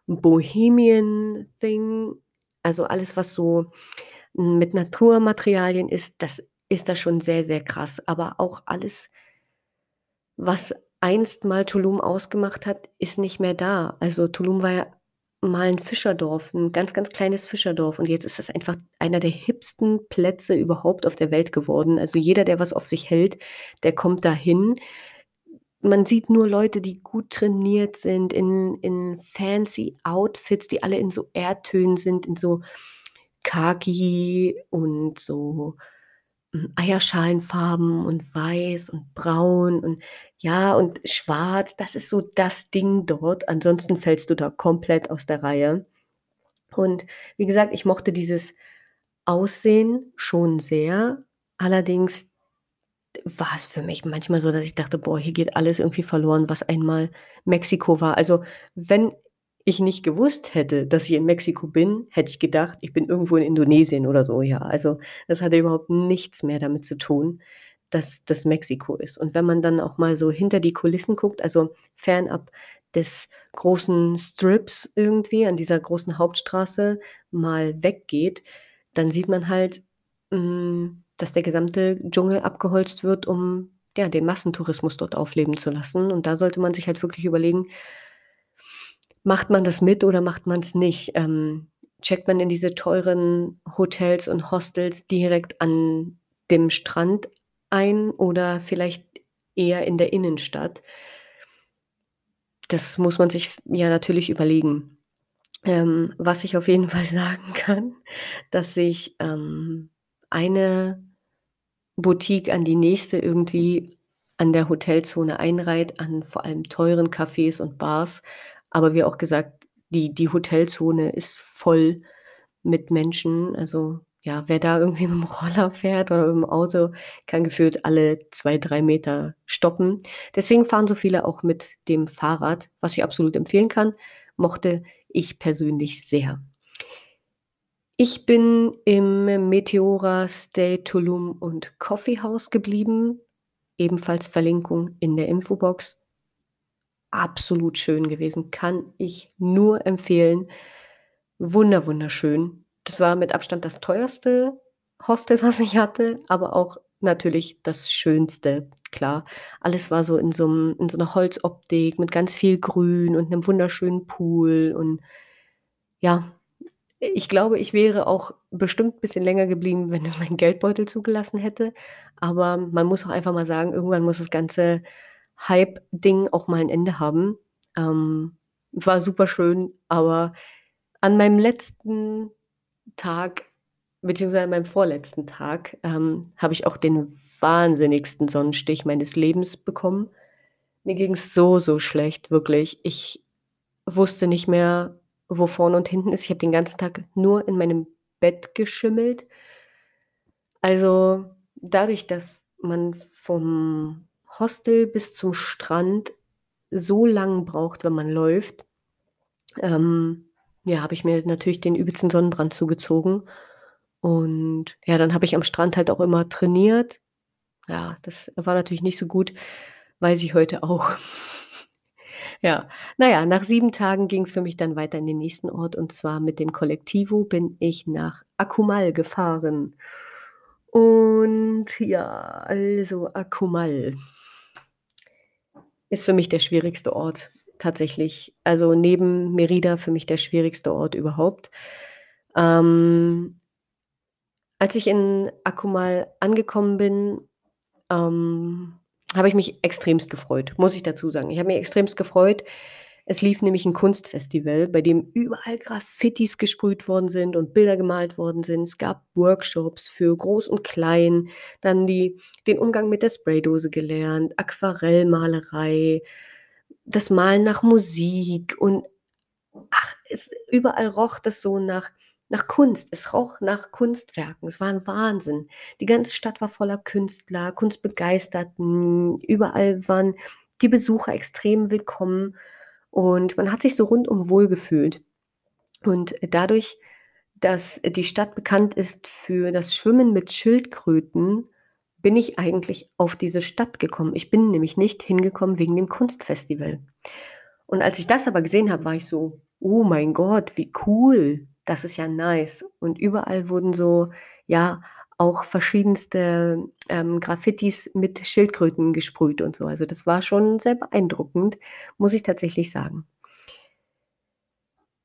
Bohemian-Thing, also alles, was so mit Naturmaterialien ist, das ist da schon sehr, sehr krass. Aber auch alles, was einst mal Tulum ausgemacht hat, ist nicht mehr da. Also Tulum war ja mal ein Fischerdorf, ein ganz, ganz kleines Fischerdorf. Und jetzt ist das einfach einer der hipsten Plätze überhaupt auf der Welt geworden. Also jeder, der was auf sich hält, der kommt dahin man sieht nur Leute, die gut trainiert sind, in, in fancy Outfits, die alle in so Erdtönen sind, in so Khaki und so hm, Eierschalenfarben und weiß und braun und ja und schwarz. Das ist so das Ding dort. Ansonsten fällst du da komplett aus der Reihe. Und wie gesagt, ich mochte dieses Aussehen schon sehr. Allerdings war es für mich manchmal so, dass ich dachte: „Boah, hier geht alles irgendwie verloren, was einmal Mexiko war.“ Also, wenn ich nicht gewusst hätte, dass ich in Mexiko bin, hätte ich gedacht, ich bin irgendwo in Indonesien oder so, ja. Also, das hatte überhaupt nichts mehr damit zu tun, dass das Mexiko ist. Und wenn man dann auch mal so hinter die Kulissen guckt, also fernab des großen Strips irgendwie an dieser großen Hauptstraße mal weggeht, dann sieht man halt, hm dass der gesamte Dschungel abgeholzt wird, um ja, den Massentourismus dort aufleben zu lassen. Und da sollte man sich halt wirklich überlegen, macht man das mit oder macht man es nicht? Ähm, checkt man in diese teuren Hotels und Hostels direkt an dem Strand ein oder vielleicht eher in der Innenstadt? Das muss man sich ja natürlich überlegen. Ähm, was ich auf jeden Fall sagen kann, dass sich ähm, eine Boutique an die nächste irgendwie an der Hotelzone einreiht, an vor allem teuren Cafés und Bars. Aber wie auch gesagt, die, die Hotelzone ist voll mit Menschen. Also ja, wer da irgendwie mit dem Roller fährt oder mit dem Auto, kann gefühlt alle zwei, drei Meter stoppen. Deswegen fahren so viele auch mit dem Fahrrad, was ich absolut empfehlen kann. Mochte ich persönlich sehr. Ich bin im Meteora Stay Tulum und Coffee House geblieben. Ebenfalls Verlinkung in der Infobox. Absolut schön gewesen. Kann ich nur empfehlen. Wunder, wunderschön. Das war mit Abstand das teuerste Hostel, was ich hatte, aber auch natürlich das Schönste. Klar, alles war so in so, einem, in so einer Holzoptik mit ganz viel Grün und einem wunderschönen Pool und ja, ich glaube, ich wäre auch bestimmt ein bisschen länger geblieben, wenn es mein Geldbeutel zugelassen hätte. Aber man muss auch einfach mal sagen, irgendwann muss das ganze Hype-Ding auch mal ein Ende haben. Ähm, war super schön, aber an meinem letzten Tag, beziehungsweise an meinem vorletzten Tag, ähm, habe ich auch den wahnsinnigsten Sonnenstich meines Lebens bekommen. Mir ging es so, so schlecht, wirklich. Ich wusste nicht mehr, wo vorne und hinten ist. Ich habe den ganzen Tag nur in meinem Bett geschimmelt. Also dadurch, dass man vom Hostel bis zum Strand so lang braucht, wenn man läuft, ähm, ja, habe ich mir natürlich den übelsten Sonnenbrand zugezogen. Und ja, dann habe ich am Strand halt auch immer trainiert. Ja, das war natürlich nicht so gut, weiß ich heute auch. Ja, naja, nach sieben Tagen ging es für mich dann weiter in den nächsten Ort und zwar mit dem Kollektivo bin ich nach Akumal gefahren. Und ja, also Akumal ist für mich der schwierigste Ort tatsächlich. Also neben Merida für mich der schwierigste Ort überhaupt. Ähm, als ich in Akumal angekommen bin, ähm, habe ich mich extremst gefreut, muss ich dazu sagen. Ich habe mich extremst gefreut. Es lief nämlich ein Kunstfestival, bei dem überall Graffitis gesprüht worden sind und Bilder gemalt worden sind. Es gab Workshops für Groß und Klein, dann die, den Umgang mit der Spraydose gelernt, Aquarellmalerei, das Malen nach Musik und ach, es, überall roch das so nach nach Kunst. Es roch nach Kunstwerken. Es war ein Wahnsinn. Die ganze Stadt war voller Künstler, Kunstbegeisterten. Überall waren die Besucher extrem willkommen und man hat sich so rundum wohl gefühlt. Und dadurch, dass die Stadt bekannt ist für das Schwimmen mit Schildkröten, bin ich eigentlich auf diese Stadt gekommen. Ich bin nämlich nicht hingekommen wegen dem Kunstfestival. Und als ich das aber gesehen habe, war ich so, oh mein Gott, wie cool. Das ist ja nice. Und überall wurden so, ja, auch verschiedenste ähm, Graffitis mit Schildkröten gesprüht und so. Also das war schon sehr beeindruckend, muss ich tatsächlich sagen.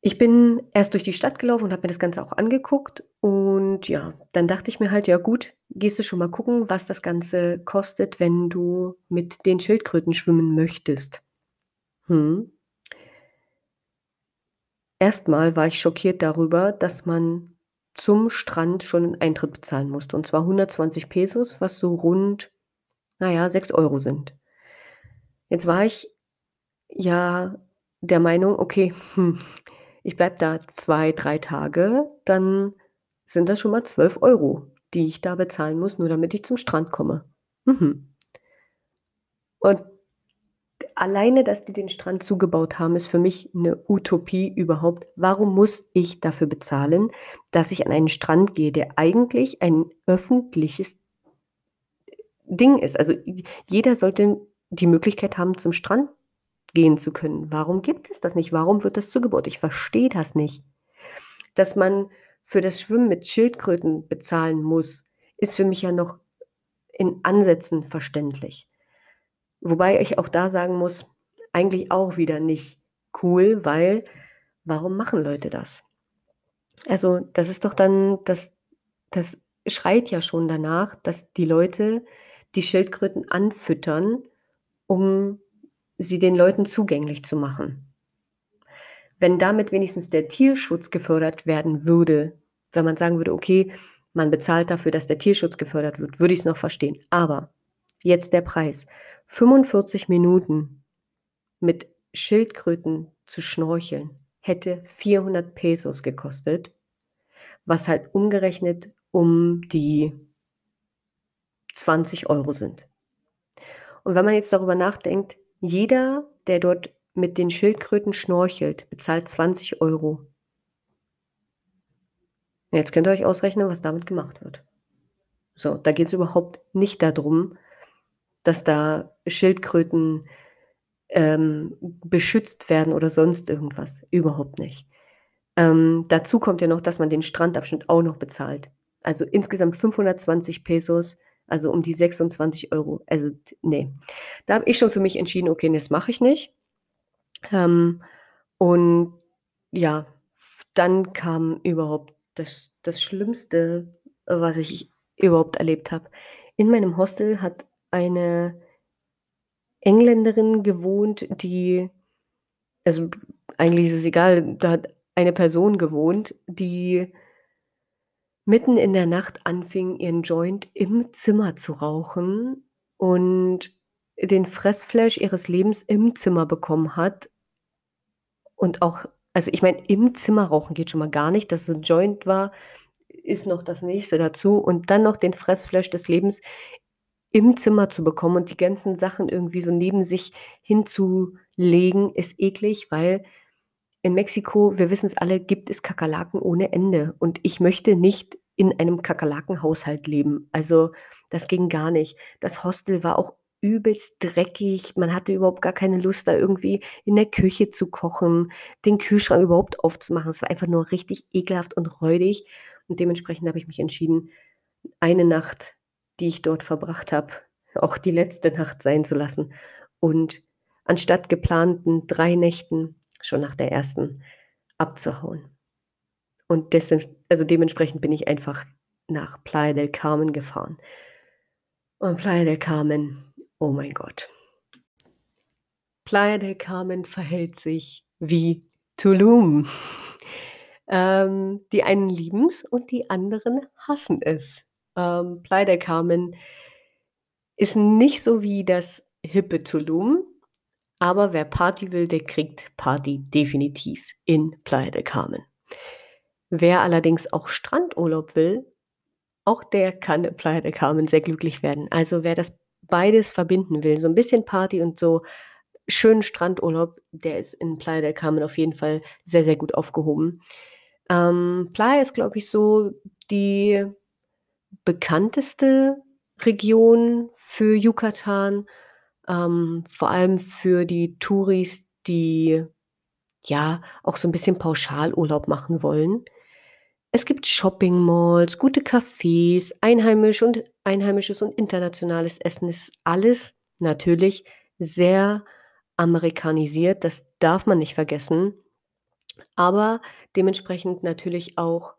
Ich bin erst durch die Stadt gelaufen und habe mir das Ganze auch angeguckt. Und ja, dann dachte ich mir halt, ja gut, gehst du schon mal gucken, was das Ganze kostet, wenn du mit den Schildkröten schwimmen möchtest. Hm. Erstmal war ich schockiert darüber, dass man zum Strand schon 'n Eintritt bezahlen musste, und zwar 120 Pesos, was so rund, naja, 6 Euro sind. Jetzt war ich ja der Meinung: „Okay, hm, ich bleibe da 2, 3 Tage, dann sind das schon mal 12 Euro, die ich da bezahlen muss, nur damit ich zum Strand komme.“ Mhm. Und alleine, dass die den Strand zugebaut haben, ist für mich eine Utopie überhaupt. Warum muss ich dafür bezahlen, dass ich an einen Strand gehe, der eigentlich ein öffentliches Ding ist? Also, jeder sollte die Möglichkeit haben, zum Strand gehen zu können. Warum gibt es das nicht? Warum wird das zugebaut? Ich verstehe das nicht. Dass man für das Schwimmen mit Schildkröten bezahlen muss, ist für mich ja noch in Ansätzen verständlich. Wobei ich auch da sagen muss, eigentlich auch wieder nicht cool, weil warum machen Leute das? Also, das ist doch dann, das, das schreit ja schon danach, dass die Leute die Schildkröten anfüttern, um sie den Leuten zugänglich zu machen. Wenn damit wenigstens der Tierschutz gefördert werden würde, wenn man sagen würde, okay, man bezahlt dafür, dass der Tierschutz gefördert wird, würde ich es noch verstehen. Aber jetzt der Preis. 45 Minuten mit Schildkröten zu schnorcheln hätte 400 Pesos gekostet, was halt umgerechnet um die 20 Euro sind. Und wenn man jetzt darüber nachdenkt, jeder, der dort mit den Schildkröten schnorchelt, bezahlt 20 Euro. Jetzt könnt ihr euch ausrechnen, was damit gemacht wird. So, da geht es überhaupt nicht darum, dass da Schildkröten ähm, beschützt werden oder sonst irgendwas. Überhaupt nicht. Ähm, dazu kommt ja noch, dass man den Strandabschnitt auch noch bezahlt. Also insgesamt 520 Pesos, also um die 26 Euro. Also nee, da habe ich schon für mich entschieden, okay, das mache ich nicht. Ähm, und ja, dann kam überhaupt das, das Schlimmste, was ich überhaupt erlebt habe. In meinem Hostel hat eine Engländerin gewohnt, die, also eigentlich ist es egal, da hat eine Person gewohnt, die mitten in der Nacht anfing, ihren Joint im Zimmer zu rauchen und den Fressflash ihres Lebens im Zimmer bekommen hat. Und auch also ich meine, im Zimmer rauchen geht schon mal gar nicht, dass es ein Joint war, ist noch das Nächste dazu. Und dann noch den Fressflash des Lebens im Zimmer zu bekommen und die ganzen Sachen irgendwie so neben sich hinzulegen, ist eklig, weil in Mexiko, wir wissen es alle, gibt es Kakerlaken ohne Ende und ich möchte nicht in einem Kakerlakenhaushalt leben. Also, das ging gar nicht. Das Hostel war auch übelst dreckig. Man hatte überhaupt gar keine Lust, da irgendwie in der Küche zu kochen, den Kühlschrank überhaupt aufzumachen. Es war einfach nur richtig ekelhaft und räudig. Und dementsprechend habe ich mich entschieden, eine Nacht, die ich dort verbracht habe, auch die letzte Nacht sein zu lassen. Und anstatt geplanten drei Nächten schon nach der ersten abzuhauen. Und dessen, also dementsprechend bin ich einfach nach Playa del Carmen gefahren. Und Playa del Carmen Oh mein Gott. Playa del Carmen verhält sich wie Tulum. Ähm, die einen lieben es und die anderen hassen es. Ähm, Playa del Carmen ist nicht so wie das hippe Tulum, aber wer Party will, der kriegt Party definitiv in Playa del Carmen. Wer allerdings auch Strandurlaub will, auch der kann in Playa del Carmen sehr glücklich werden. Also wer das beides verbinden will, so ein bisschen Party und so schönen Strandurlaub, der ist in Playa del Carmen auf jeden Fall sehr, sehr gut aufgehoben. Ähm, Playa ist, glaube ich, so die bekannteste Region für Yucatan, ähm, vor allem für die Touris, die ja auch so ein bisschen Pauschalurlaub machen wollen. Es gibt Shopping-Malls, gute Cafés, einheimisch und einheimisches und internationales Essen ist alles natürlich sehr amerikanisiert, das darf man nicht vergessen. Aber dementsprechend natürlich auch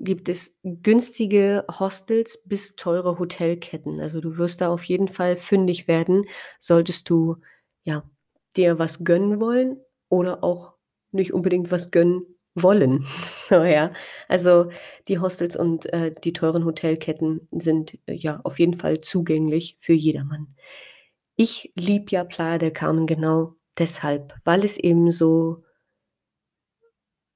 gibt es günstige Hostels bis teure Hotelketten. Also du wirst da auf jeden Fall fündig werden, solltest du ja dir was gönnen wollen oder auch nicht unbedingt was gönnen wollen. So, ja. Also die Hostels und äh, die teuren Hotelketten sind äh, ja auf jeden Fall zugänglich für jedermann. Ich liebe ja Playa del Carmen genau deshalb, weil es eben so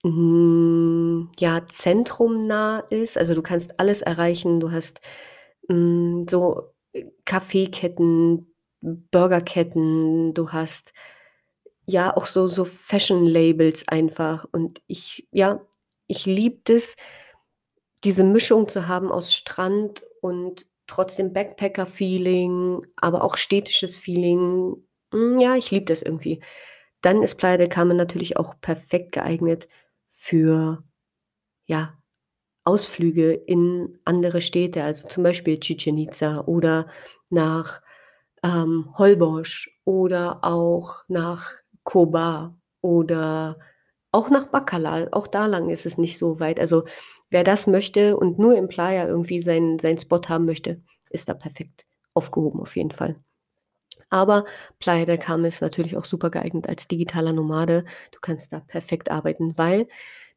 mm, ja zentrumnah ist. Also du kannst alles erreichen. Du hast mh, mm, so Kaffeeketten, Burgerketten, du hast ja, auch so so Fashion-Labels einfach. Und ich ja, ich liebe das, diese Mischung zu haben aus Strand und trotzdem Backpacker-Feeling, aber auch städtisches Feeling. Hm, ja, ich liebe das irgendwie. Dann ist Playa del Carmen natürlich auch perfekt geeignet für, ja, Ausflüge in andere Städte, also zum Beispiel Chichen Itza oder nach ähm, Holbosch oder auch nach Kobar oder auch nach Bacalar. Auch da lang ist es nicht so weit. Also wer das möchte und nur im Playa irgendwie seinen, seinen Spot haben möchte, ist da perfekt aufgehoben auf jeden Fall. Aber Playa del Carmen ist natürlich auch super geeignet als digitaler Nomade. Du kannst da perfekt arbeiten, weil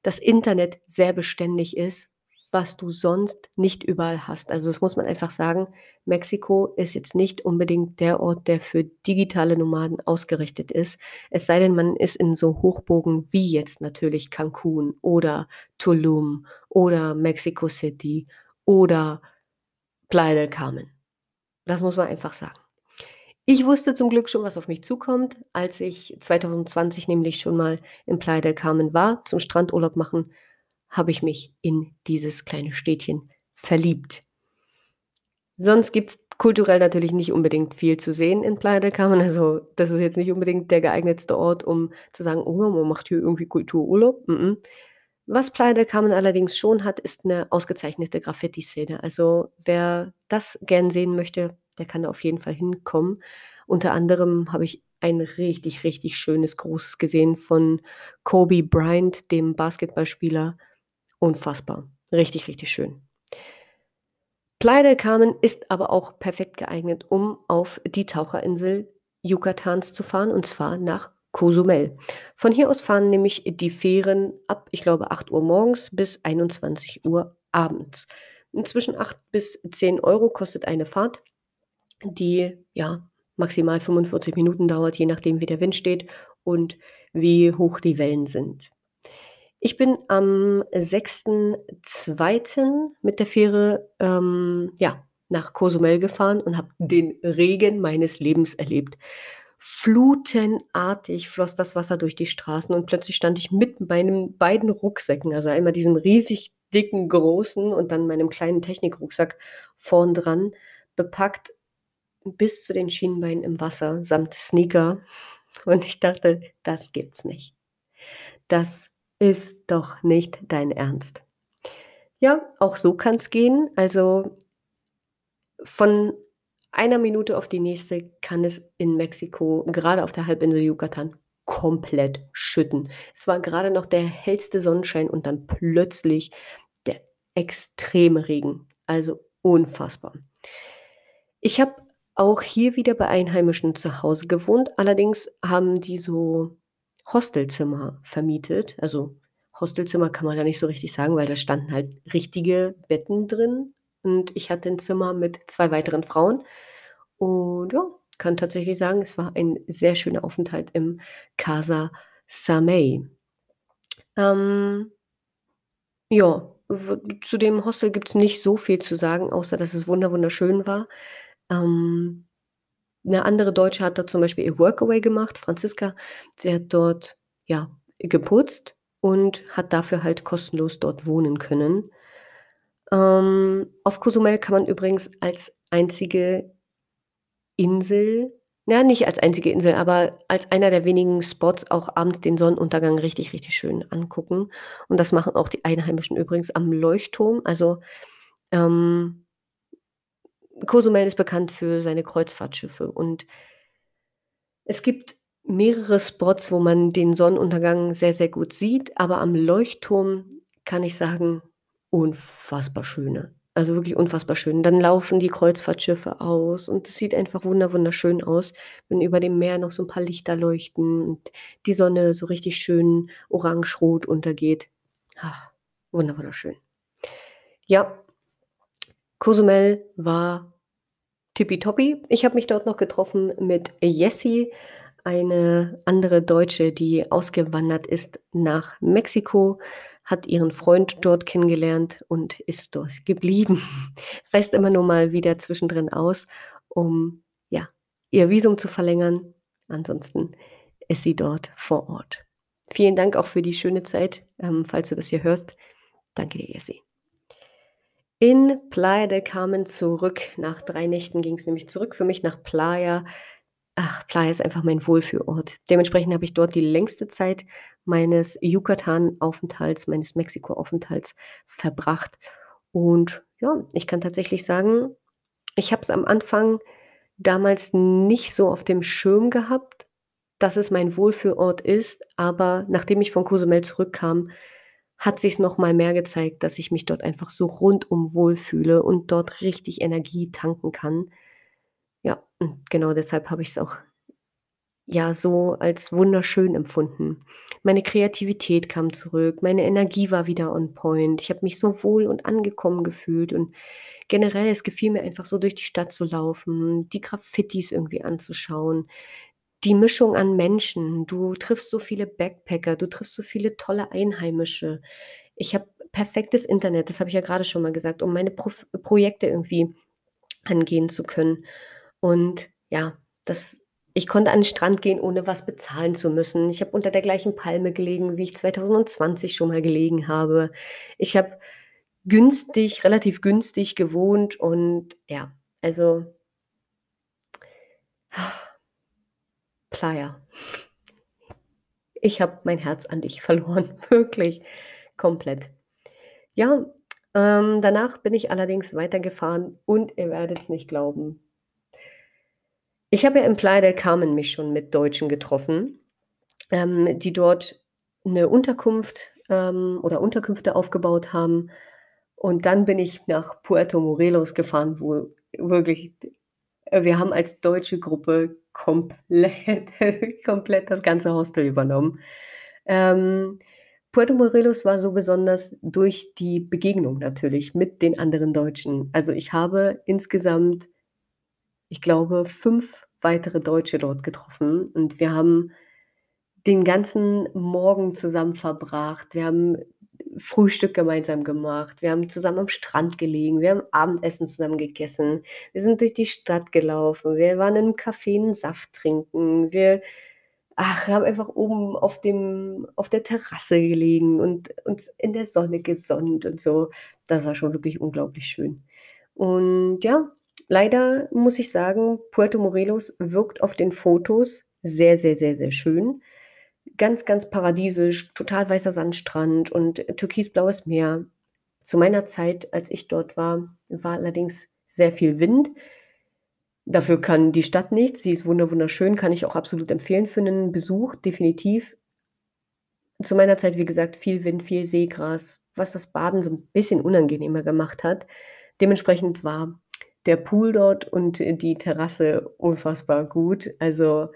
das Internet sehr beständig ist was du sonst nicht überall hast. Also das muss man einfach sagen, Mexiko ist jetzt nicht unbedingt der Ort, der für digitale Nomaden ausgerichtet ist. Es sei denn, man ist in so Hochbogen wie jetzt natürlich Cancun oder Tulum oder Mexico City oder Playa del Carmen. Das muss man einfach sagen. Ich wusste zum Glück schon, was auf mich zukommt, als ich 2020 nämlich schon mal in Playa del Carmen war, zum Strandurlaub machen habe ich mich in dieses kleine Städtchen verliebt. Sonst gibt es kulturell natürlich nicht unbedingt viel zu sehen in Playa del Carmen. Also das ist jetzt nicht unbedingt der geeignetste Ort, um zu sagen, oh, man macht hier irgendwie Kultururlaub. Mm -mm. Was Playa del Carmen allerdings schon hat, ist eine ausgezeichnete Graffiti-Szene. Also wer das gern sehen möchte, der kann auf jeden Fall hinkommen. Unter anderem habe ich ein richtig, richtig schönes, großes gesehen von Kobe Bryant, dem Basketballspieler, Unfassbar. Richtig, richtig schön. Playa del Carmen ist aber auch perfekt geeignet, um auf die Taucherinsel Yucatans zu fahren, und zwar nach Cozumel. Von hier aus fahren nämlich die Fähren ab, ich glaube, 8 Uhr morgens bis 21 Uhr abends. Zwischen 8 bis 10 Euro kostet eine Fahrt, die ja maximal 45 Minuten dauert, je nachdem, wie der Wind steht und wie hoch die Wellen sind. Ich bin am 6.2. mit der Fähre, ähm, ja, nach Cozumel gefahren und habe den Regen meines Lebens erlebt. Flutenartig floss das Wasser durch die Straßen und plötzlich stand ich mit meinen beiden Rucksäcken, also einmal diesem riesig dicken, großen und dann meinem kleinen Technikrucksack vorn dran, bepackt bis zu den Schienbeinen im Wasser samt Sneaker. Und ich dachte, das gibt's nicht. Das ist doch nicht dein Ernst. Ja, auch so kann es gehen. Also von einer Minute auf die nächste kann es in Mexiko, gerade auf der Halbinsel Yucatan, komplett schütten. Es war gerade noch der hellste Sonnenschein und dann plötzlich der extreme Regen. Also unfassbar. Ich habe auch hier wieder bei Einheimischen zu Hause gewohnt. Allerdings haben die so Hostelzimmer vermietet. Also Hostelzimmer kann man ja nicht so richtig sagen, weil da standen halt richtige Betten drin. Und ich hatte ein Zimmer mit zwei weiteren Frauen. Und ja, kann tatsächlich sagen, es war ein sehr schöner Aufenthalt im Casa Samay. Ähm, ja, zu dem Hostel gibt es nicht so viel zu sagen, außer dass es wunderschön war. Ähm, 'Ne andere Deutsche hat da zum Beispiel ihr Workaway gemacht, Franziska. Sie hat dort, ja, geputzt und hat dafür halt kostenlos dort wohnen können. Ähm, auf Cozumel kann man übrigens als einzige Insel ja, nicht als einzige Insel, aber als einer der wenigen Spots auch abends den Sonnenuntergang richtig, richtig schön angucken. Und das machen auch die Einheimischen übrigens am Leuchtturm. Also, ähm Cozumel ist bekannt für seine Kreuzfahrtschiffe und es gibt mehrere Spots, wo man den Sonnenuntergang sehr, sehr gut sieht, aber am Leuchtturm kann ich sagen, unfassbar schöne. Also wirklich unfassbar schön. Dann laufen die Kreuzfahrtschiffe aus und es sieht einfach wunderschön aus, wenn über dem Meer noch so ein paar Lichter leuchten und die Sonne so richtig schön orangerot untergeht. Ach, wunderschön. Ja, Cozumel war tippitoppi. Ich habe mich dort noch getroffen mit Jessie, eine andere Deutsche, die ausgewandert ist nach Mexiko, hat ihren Freund dort kennengelernt und ist dort geblieben. Reist immer nur mal wieder zwischendrin aus, um ja, ihr Visum zu verlängern. Ansonsten ist sie dort vor Ort. Vielen Dank auch für die schöne Zeit, ähm, falls du das hier hörst. Danke dir, Jessie. In Playa del Carmen zurück. Nach drei Nächten ging es nämlich zurück für mich nach Playa ach, Playa ist einfach mein Wohlfühlort. Dementsprechend habe ich dort die längste Zeit meines Yucatan-Aufenthalts, meines Mexiko-Aufenthalts verbracht. Und ja, ich kann tatsächlich sagen, ich habe es am Anfang damals nicht so auf dem Schirm gehabt, dass es mein Wohlfühlort ist, aber nachdem ich von Cozumel zurückkam, hat sich's noch mal mehr gezeigt, dass ich mich dort einfach so rundum wohlfühle und dort richtig Energie tanken kann. Ja, genau deshalb habe ich's auch ja, so als wunderschön empfunden. Meine Kreativität kam zurück, meine Energie war wieder on point. Ich habe mich so wohl und angekommen gefühlt und generell, es gefiel mir einfach so durch die Stadt zu laufen, die Graffitis irgendwie anzuschauen, die Mischung an Menschen. Du triffst so viele Backpacker, du triffst so viele tolle Einheimische. Ich habe perfektes Internet, das habe ich ja grade schon mal gesagt, um meine Prof Projekte irgendwie angehen zu können. Und ja, das ich konnte an 'n Strand gehen, ohne was bezahlen zu müssen. Ich habe unter der gleichen Palme gelegen, wie ich 2020 schon mal gelegen habe. Ich habe günstig relativ günstig gewohnt und ja, also Playa. Ich habe mein Herz an dich verloren, wirklich komplett. Ja, ähm, danach bin ich allerdings weitergefahren und ihr werdet's nicht glauben. Ich habe ja in Playa del Carmen mich schon mit Deutschen getroffen, ähm, die dort 'ne Unterkunft, ähm oder Unterkünfte aufgebaut haben. Und dann bin ich nach Puerto Morelos gefahren, wo wirklich wir haben als deutsche Gruppe komplett komplett das ganze Hostel übernommen. Ähm, Puerto Morelos war so besonders durch die Begegnung natürlich mit den anderen Deutschen. Also, ich habe insgesamt ich glaube, 5 weitere Deutsche dort getroffen und wir haben den ganzen Morgen zusammen verbracht. Wir haben Frühstück gemeinsam gemacht. Wir haben zusammen am Strand gelegen. Wir haben Abendessen zusammen gegessen. Wir sind durch die Stadt gelaufen. Wir waren im Café 'n Saft trinken. Wir ach, haben einfach oben auf dem auf der Terrasse gelegen und uns in der Sonne gesonnt und so. Das war schon wirklich unglaublich schön. Und ja, leider muss ich sagen, Puerto Morelos wirkt auf den Fotos sehr, sehr, sehr, sehr schön. Ganz, ganz paradiesisch, total weißer Sandstrand und türkisblaues Meer. Zu meiner Zeit, als ich dort war, war allerdings sehr viel Wind. Dafür kann die Stadt nichts. Sie ist wunder wunderschön, kann ich auch absolut empfehlen für 'nen Besuch, definitiv. Zu meiner Zeit, wie gesagt, viel Wind, viel Seegras, was das Baden so 'n bisschen unangenehmer gemacht hat. Dementsprechend war der Pool dort und die Terrasse unfassbar gut. Also,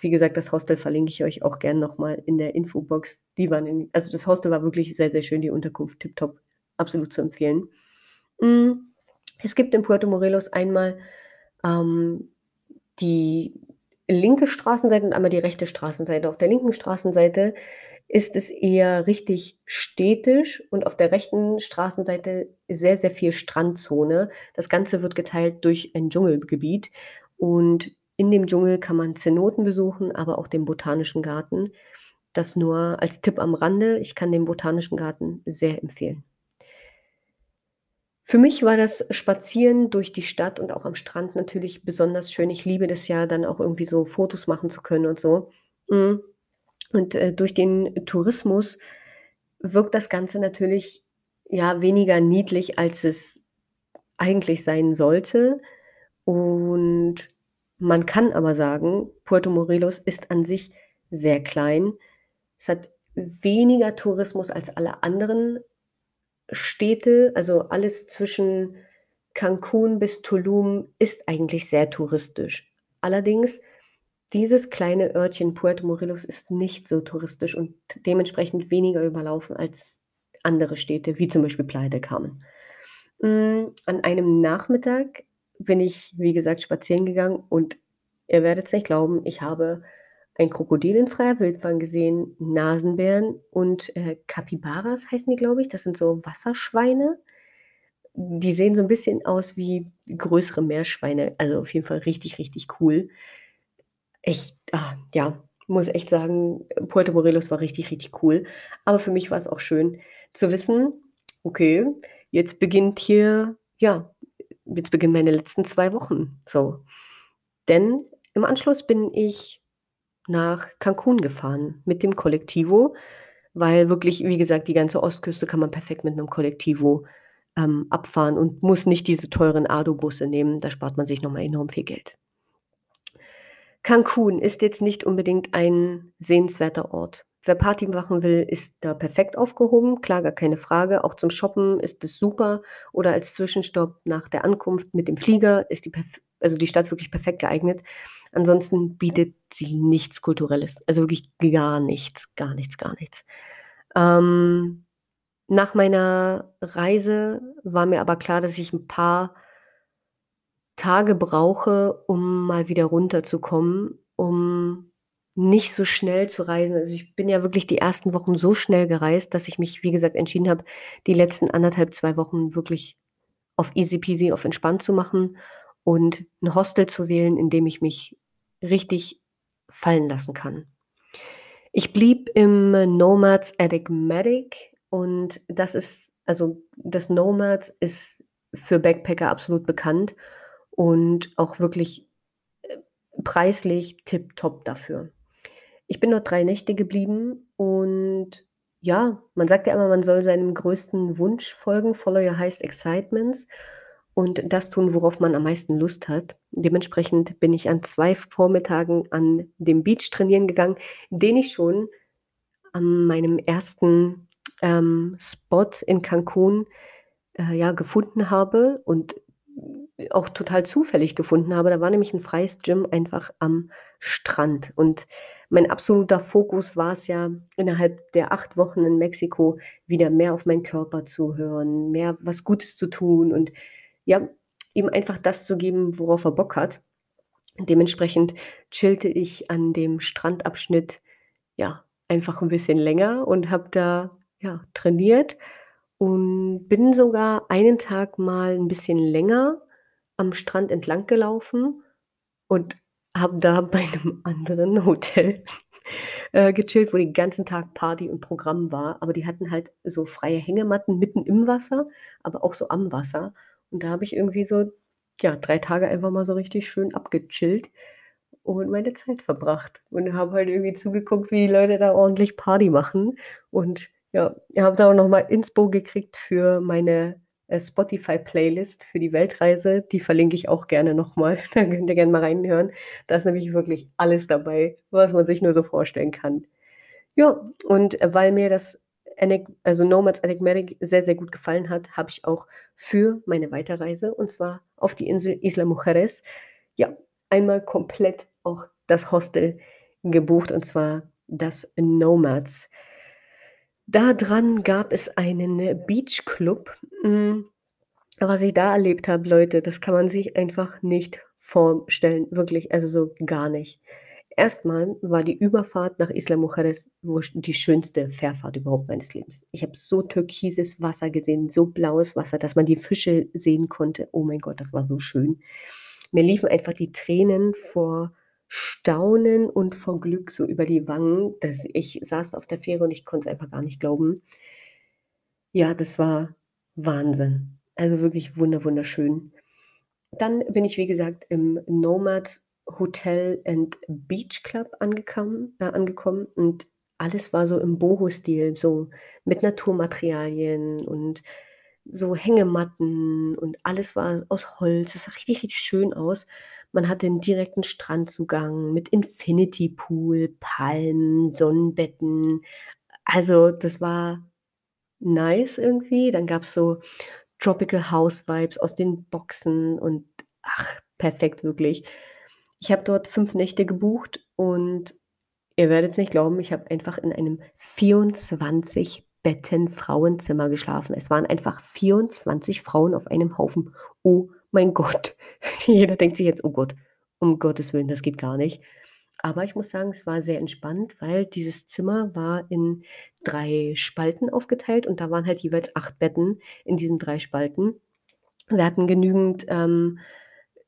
wie gesagt, das Hostel verlinke ich euch auch gern noch mal in der Infobox. Die waren in also, das Hostel war wirklich sehr, sehr schön, die Unterkunft tipptopp, absolut zu empfehlen. Hm, es gibt in Puerto Morelos einmal, ähm, die linke Straßenseite und einmal die rechte Straßenseite. Auf der linken Straßenseite ist es eher richtig städtisch und auf der rechten Straßenseite sehr, sehr viel Strandzone. Das Ganze wird geteilt durch ein Dschungelgebiet und in dem Dschungel kann man Zenoten besuchen, aber auch den Botanischen Garten. Das nur als Tipp am Rande. Ich kann den Botanischen Garten sehr empfehlen. Für mich war das Spazieren durch die Stadt und auch am Strand natürlich besonders schön. Ich liebe das ja, dann auch irgendwie so Fotos machen zu können und so. Hm, und, äh, durch den Tourismus wirkt das Ganze natürlich, ja, weniger niedlich, als es eigentlich sein sollte. Und man kann aber sagen, Puerto Morelos ist an sich sehr klein. Es hat weniger Tourismus als alle anderen Städte. Also, alles zwischen Cancun bis Tulum ist eigentlich sehr touristisch. Allerdings, dieses kleine Örtchen Puerto Morelos ist nicht so touristisch und dementsprechend weniger überlaufen als andere Städte, wie zum Beispiel Playa del Carmen. Hm, an einem Nachmittag bin ich, wie gesagt, spazieren gegangen und ihr werdet's nicht glauben, ich habe ein Krokodil in freier Wildbahn gesehen, Nasenbären und, äh, Kapibaras heißen die, glaube ich. Das sind so Wasserschweine. Die sehen so 'n bisschen aus wie größere Meerschweine, also auf jeden Fall richtig, richtig cool. Ich ah, ja, muss echt sagen, Puerto Morelos war richtig, richtig cool. Aber für mich war's auch schön zu wissen: „Okay, jetzt beginnt hier ja, jetzt beginnen meine letzten 2 Wochen“, so. Denn im Anschluss bin ich nach Cancun gefahren mit dem Kollektivo, weil wirklich, wie gesagt, die ganze Ostküste kann man perfekt mit 'nem Kollektivo, ähm, abfahren und muss nicht diese teuren ADO-Busse nehmen. Da spart man sich noch mal enorm viel Geld. Cancun ist jetzt nicht unbedingt ein sehenswerter Ort. Wer Party machen will, ist da perfekt aufgehoben, klar, gar keine Frage. Auch zum Shoppen ist es super oder als Zwischenstopp nach der Ankunft mit dem Flieger ist die also die Stadt wirklich perfekt geeignet. Ansonsten bietet sie nichts Kulturelles, also wirklich gar nichts, gar nichts, gar nichts. Ähm, nach meiner Reise war mir aber klar, dass ich 'n paar Tage brauche, um mal wieder runterzukommen, nicht so schnell zu reisen. Also, ich bin ja wirklich die ersten Wochen so schnell gereist, dass ich mich, wie gesagt, entschieden habe, die letzten 1,5, 2 Wochen wirklich auf easy peasy, auf entspannt zu machen und 'n Hostel zu wählen, in dem ich mich richtig fallen lassen kann. Ich blieb im Nomads Enigmatic und das ist also, das Nomads ist für Backpacker absolut bekannt und auch wirklich, äh, preislich tipptopp dafür. Ich bin dort 3 Nächte geblieben und ja, man sagt ja immer, man soll seinem größten Wunsch folgen, follow your highest excitements und das tun, worauf man am meisten Lust hat. Dementsprechend bin ich an 2 Vormittagen an dem Beach trainieren gegangen, den ich schon an meinem ersten, ähm, Spot in Cancun, äh, ja, gefunden habe und auch total zufällig gefunden habe. Da war nämlich 'n freies Gym einfach am Strand und mein absoluter Fokus war's ja, innerhalb der 8 Wochen in Mexiko wieder mehr auf meinen Körper zu hören, mehr was Gutes zu tun und ja, ihm einfach das zu geben, worauf er Bock hat. Dementsprechend chillte ich an dem Strandabschnitt, ja, einfach 'n bisschen länger und habe da, ja, trainiert und bin sogar einen Tag mal 'n bisschen länger am Strand entlang gelaufen und habe da bei 'nem anderen Hotel, äh, gechillt, wo den ganzen Tag Party und Programm war, aber die hatten halt so freie Hängematten mitten im Wasser, aber auch so am Wasser. Und da habe ich irgendwie so, ja, 3 Tage einfach mal so richtig schön abgechillt und meine Zeit verbracht. Und habe halt irgendwie zugeguckt, wie die Leute da ordentlich Party machen. Und ja, habe da auch noch mal Inspo gekriegt für meine, Spotify-Playlist für die Weltreise. Die verlinke ich auch gerne noch mal. Da könnt ihr gerne mal reinhören. Da ist nämlich wirklich alles dabei, was man sich nur so vorstellen kann. Ja, und weil mir das also Nomads Enigmatic sehr, sehr gut gefallen hat, habe ich auch für meine Weiterreise, und zwar auf die Insel Isla Mujeres, ja, einmal komplett auch das Hostel gebucht, und zwar das Nomads. Da dran gab es einen Beachclub. Hm, was ich da erlebt habe, Leute, das kann man sich einfach nicht vorstellen, wirklich, also so gar nicht. Erst mal war die Überfahrt nach Isla Mujeres die schönste Fährfahrt überhaupt meines Lebens. Ich habe so türkises Wasser gesehen, so blaues Wasser, dass man die Fische sehen konnte. Oh mein Gott, das war so schön. Mir liefen einfach die Tränen vor Staunen und vor Glück so über die Wangen, dass ich saß auf der Fähre und ich konnte es einfach gar nicht glauben. Ja, das war Wahnsinn. Also wirklich wunder wunderschön. Dann bin ich, wie gesagt, im Nomads Hotel and Beach Club angekommen äh, angekommen und alles war so im Boho-Stil, so mit Naturmaterialien und so Hängematten und alles war aus Holz. Das sah richtig, richtig schön aus. Man hatte 'n direkten Strandzugang mit Infinity Pool, Palmen, Sonnenbetten. Also, das war nice irgendwie. Dann gab's so Tropical House Vibes aus den Boxen und ach, perfekt wirklich. Ich habe dort 5 Nächte gebucht und ihr werdet's nicht glauben, ich habe einfach in einem 24 Betten Frauenzimmer geschlafen. Es waren einfach 24 Frauen auf einem Haufen. Oh mein Gott. Jeder denkt sich jetzt: „Oh Gott, um Gottes Willen, das geht gar nicht.“ Aber ich muss sagen, es war sehr entspannt, weil dieses Zimmer war in 3 Spalten aufgeteilt und da waren halt jeweils 8 Betten in diesen 3 Spalten. Wir hatten genügend, ähm,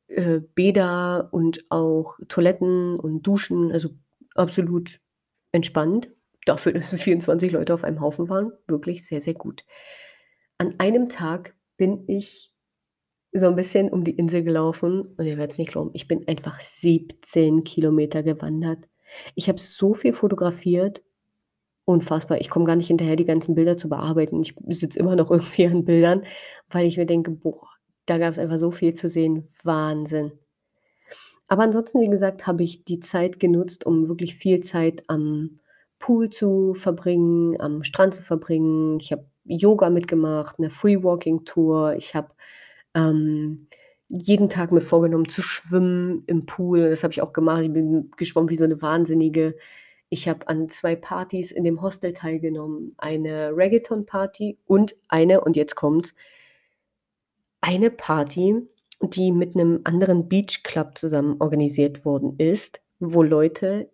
äh, Bäder und auch Toiletten und Duschen, also absolut entspannt. Dafür, dass es 24 Leute auf einem Haufen waren, wirklich sehr, sehr gut. An einem Tag bin ich so 'n bisschen um die Insel gelaufen und ihr werdet's nicht glauben, ich bin einfach 17 Kilometer gewandert. Ich habe so viel fotografiert, unfassbar. Ich komme gar nicht hinterher, die ganzen Bilder zu bearbeiten. Ich sitze immer noch irgendwie an Bildern, weil ich mir denke: „Boah, da gab's einfach so viel zu sehen, Wahnsinn.“ Aber ansonsten, wie gesagt, habe ich die Zeit genutzt, um wirklich viel Zeit am Pool zu verbringen, am Strand zu verbringen. Ich habe Yoga mitgemacht, 'ne Free Walking Tour. Ich habe, ähm, jeden Tag mir vorgenommen zu schwimmen im Pool. Das habe ich auch gemacht. Ich bin geschwommen wie so 'ne Wahnsinnige. Ich habe an 2 Partys in dem Hostel teilgenommen, eine Reggaeton-Party und eine und jetzt kommt's eine Party, die mit 'nem anderen Beach-Club zusammen organisiert worden ist, wo Leute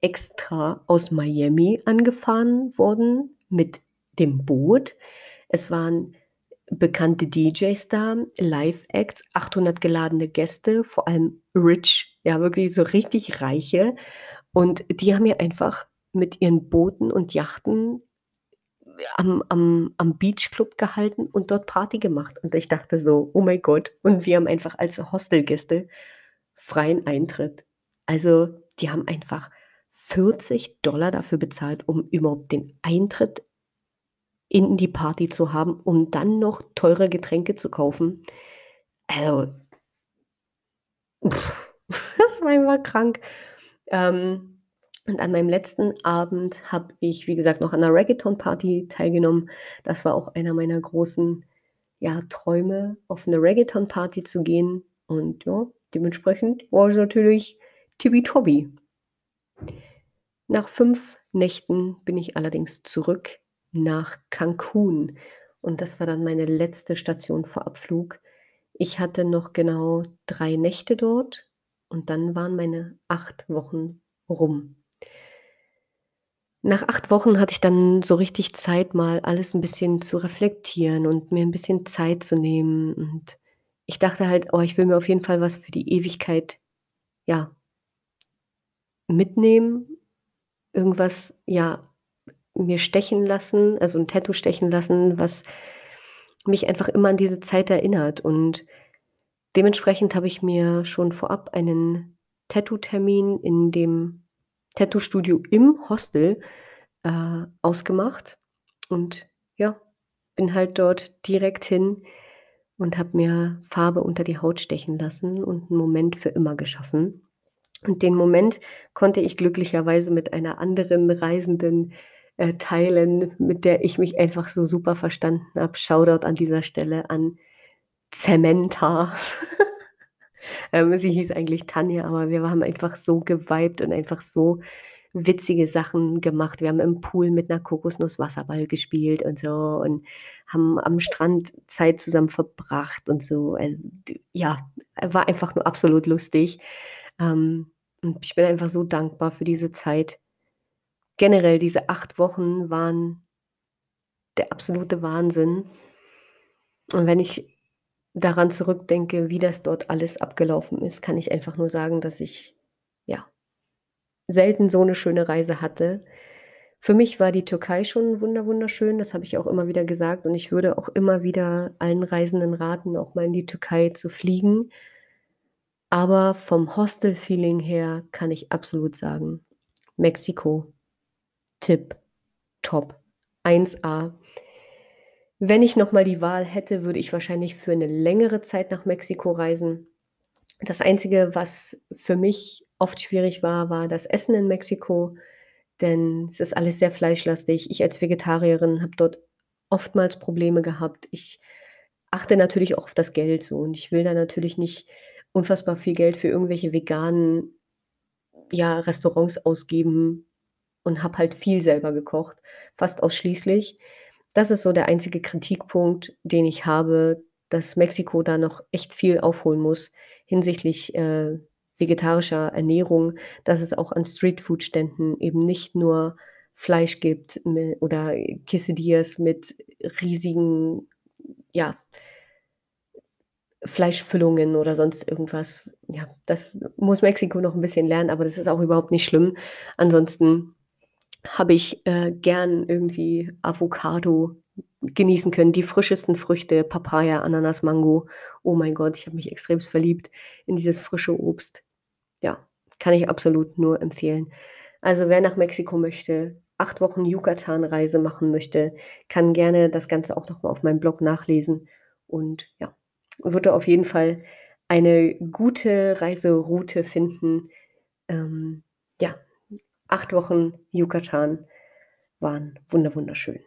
extra aus Miami angefahren wurden mit dem Boot. Es waren bekannte DJs da, Live-Acts, 800 geladene Gäste, vor allem rich, ja, wirklich so richtig Reiche. Und die haben mir einfach mit ihren Booten und Yachten am am am Beach-Club gehalten und dort Party gemacht. Und ich dachte so: „Oh mein Gott.“ Und wir haben einfach als Hostelgäste freien Eintritt. Also, die haben einfach 40 $ dafür bezahlt, um überhaupt den Eintritt in die Party zu haben, um dann noch teure Getränke zu kaufen. Also das war einfach krank. Ähm, und an meinem letzten Abend habe ich, wie gesagt, noch an 'ner Reggaeton-Party teilgenommen. Das war auch einer meiner großen, ja, Träume, auf 'ne Reggaeton-Party zu gehen. Und ja, dementsprechend war's natürlich tippitoppi. Nach 5 Nächten bin ich allerdings zurück nach Cancun und das war dann meine letzte Station vor Abflug. Ich hatte noch genau 3 Nächte dort und dann waren meine 8 Wochen rum. Nach 8 Wochen hatte ich dann so richtig Zeit, mal alles 'n bisschen zu reflektieren und mir 'n bisschen Zeit zu nehmen. Und ich dachte halt: „Oh, ich will mir auf jeden Fall was für die Ewigkeit, ja“ „mitnehmen, irgendwas, ja, mir stechen lassen, also 'n Tattoo stechen lassen, was mich einfach immer an diese Zeit erinnert.“ Und dementsprechend habe ich mir schon vorab einen Tattoo-Termin in dem Tattoo-Studio im Hostel, äh, ausgemacht und ja, bin halt dort direkt hin und habe mir Farbe unter die Haut stechen lassen und 'n Moment für immer geschaffen. Und den Moment konnte ich glücklicherweise mit einer anderen Reisenden, äh, teilen, mit der ich mich einfach so super verstanden habe. Shoutout an dieser Stelle an Samantha. Ähm, sie hieß eigentlich Tanja, aber wir haben einfach so gewibed und einfach so witzige Sachen gemacht. Wir haben im Pool mit 'ner Kokosnuss Wasserball gespielt und so und haben am Strand Zeit zusammen verbracht und so. Also, ja, war einfach nur absolut lustig. Ähm, und ich bin einfach so dankbar für diese Zeit. Generell diese 8 Wochen waren der absolute Wahnsinn. Und wenn ich daran zurückdenke, wie das dort alles abgelaufen ist, kann ich einfach nur sagen, dass ich, ja, selten so 'ne schöne Reise hatte. Für mich war die Türkei schon wunder wunderschön, das habe ich auch immer wieder gesagt und ich würde auch immer wieder allen Reisenden raten, auch mal in die Türkei zu fliegen. Aber vom Hostel-Feeling her kann ich absolut sagen: Mexiko, tipptopp, 1A. Wenn ich noch mal die Wahl hätte, würde ich wahrscheinlich für 'ne längere Zeit nach Mexiko reisen. Das Einzige, was für mich oft schwierig war, war das Essen in Mexiko, denn es ist alles sehr fleischlastig. Ich als Vegetarierin habe dort oftmals Probleme gehabt. Ich achte natürlich auch auf das Geld so und ich will da natürlich nicht unfassbar viel Geld für irgendwelche veganen, ja, Restaurants ausgeben und habe halt viel selber gekocht, fast ausschließlich. Das ist so der einzige Kritikpunkt, den ich habe, dass Mexiko da noch echt viel aufholen muss hinsichtlich, äh, vegetarischer Ernährung, dass es auch an Streetfood-Ständen eben nicht nur Fleisch gibt oder Quesadillas mit riesigen, ja Fleischfüllungen oder sonst irgendwas. Ja, das muss Mexiko noch 'n bisschen lernen, aber das ist auch überhaupt nicht schlimm. Ansonsten habe ich, äh, gern irgendwie Avocado genießen können, die frischesten Früchte, Papaya, Ananas, Mango. Oh mein Gott, ich habe mich extremst verliebt in dieses frische Obst. Ja, kann ich absolut nur empfehlen. Also, wer nach Mexiko möchte, 8 Wochen Yucatan-Reise machen möchte, kann gerne das Ganze auch noch mal auf meinem Blog nachlesen und ja, würde auf jeden Fall eine gute Reiseroute finden. Ähm, ja, 8 Wochen Yucatan waren wunder wunderschön.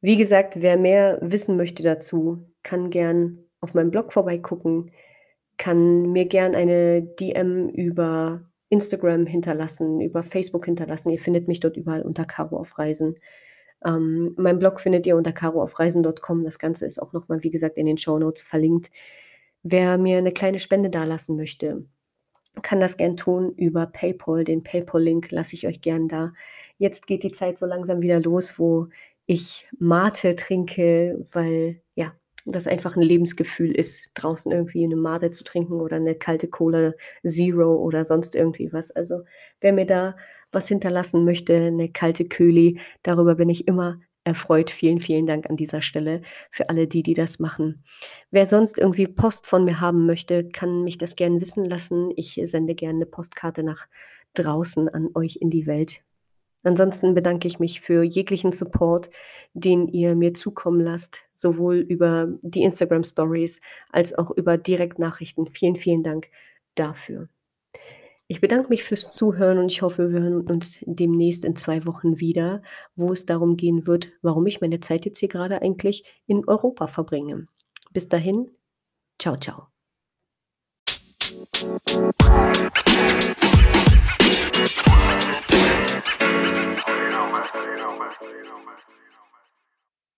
Wie gesagt, wer mehr wissen möchte dazu, kann gern auf meinem Blog vorbeigucken, kann mir gern eine DM über Instagram hinterlassen, über Facebook hinterlassen. Ihr findet mich dort überall unter Caro auf Reisen. Ähm, meinen Blog findet ihr unter caroaufreisen.com. Das Ganze ist auch noch mal, wie gesagt, in den Shownotes verlinkt. Wer mir eine kleine Spende dalassen möchte, kann das gern tun über PayPal. Den PayPal-Link lasse ich euch gern da. Jetzt geht die Zeit so langsam wieder los, wo ich Mate trinke, weil ja, das einfach ein Lebensgefühl ist, draußen irgendwie eine Mate zu trinken oder eine kalte Cola Zero oder sonst irgendwie was. Also, wer mir da was hinterlassen möchte, eine kalte Köli, darüber bin ich immer erfreut. Vielen, vielen Dank an dieser Stelle für alle die, die das machen. Wer sonst irgendwie Post von mir haben möchte, kann mich das gern wissen lassen. Ich sende gerne eine Postkarte nach draußen an euch in die Welt. Ansonsten bedanke ich mich für jeglichen Support, den ihr mir zukommen lasst, sowohl über die Instagram Stories als auch über Direktnachrichten. Vielen, vielen Dank dafür. Ich bedanke mich fürs Zuhören und ich hoffe, wir hören uns demnächst in zwei Wochen wieder, wo es darum gehen wird, warum ich meine Zeit jetzt hier gerade eigentlich in Europa verbringe. Bis dahin, ciao, ciao.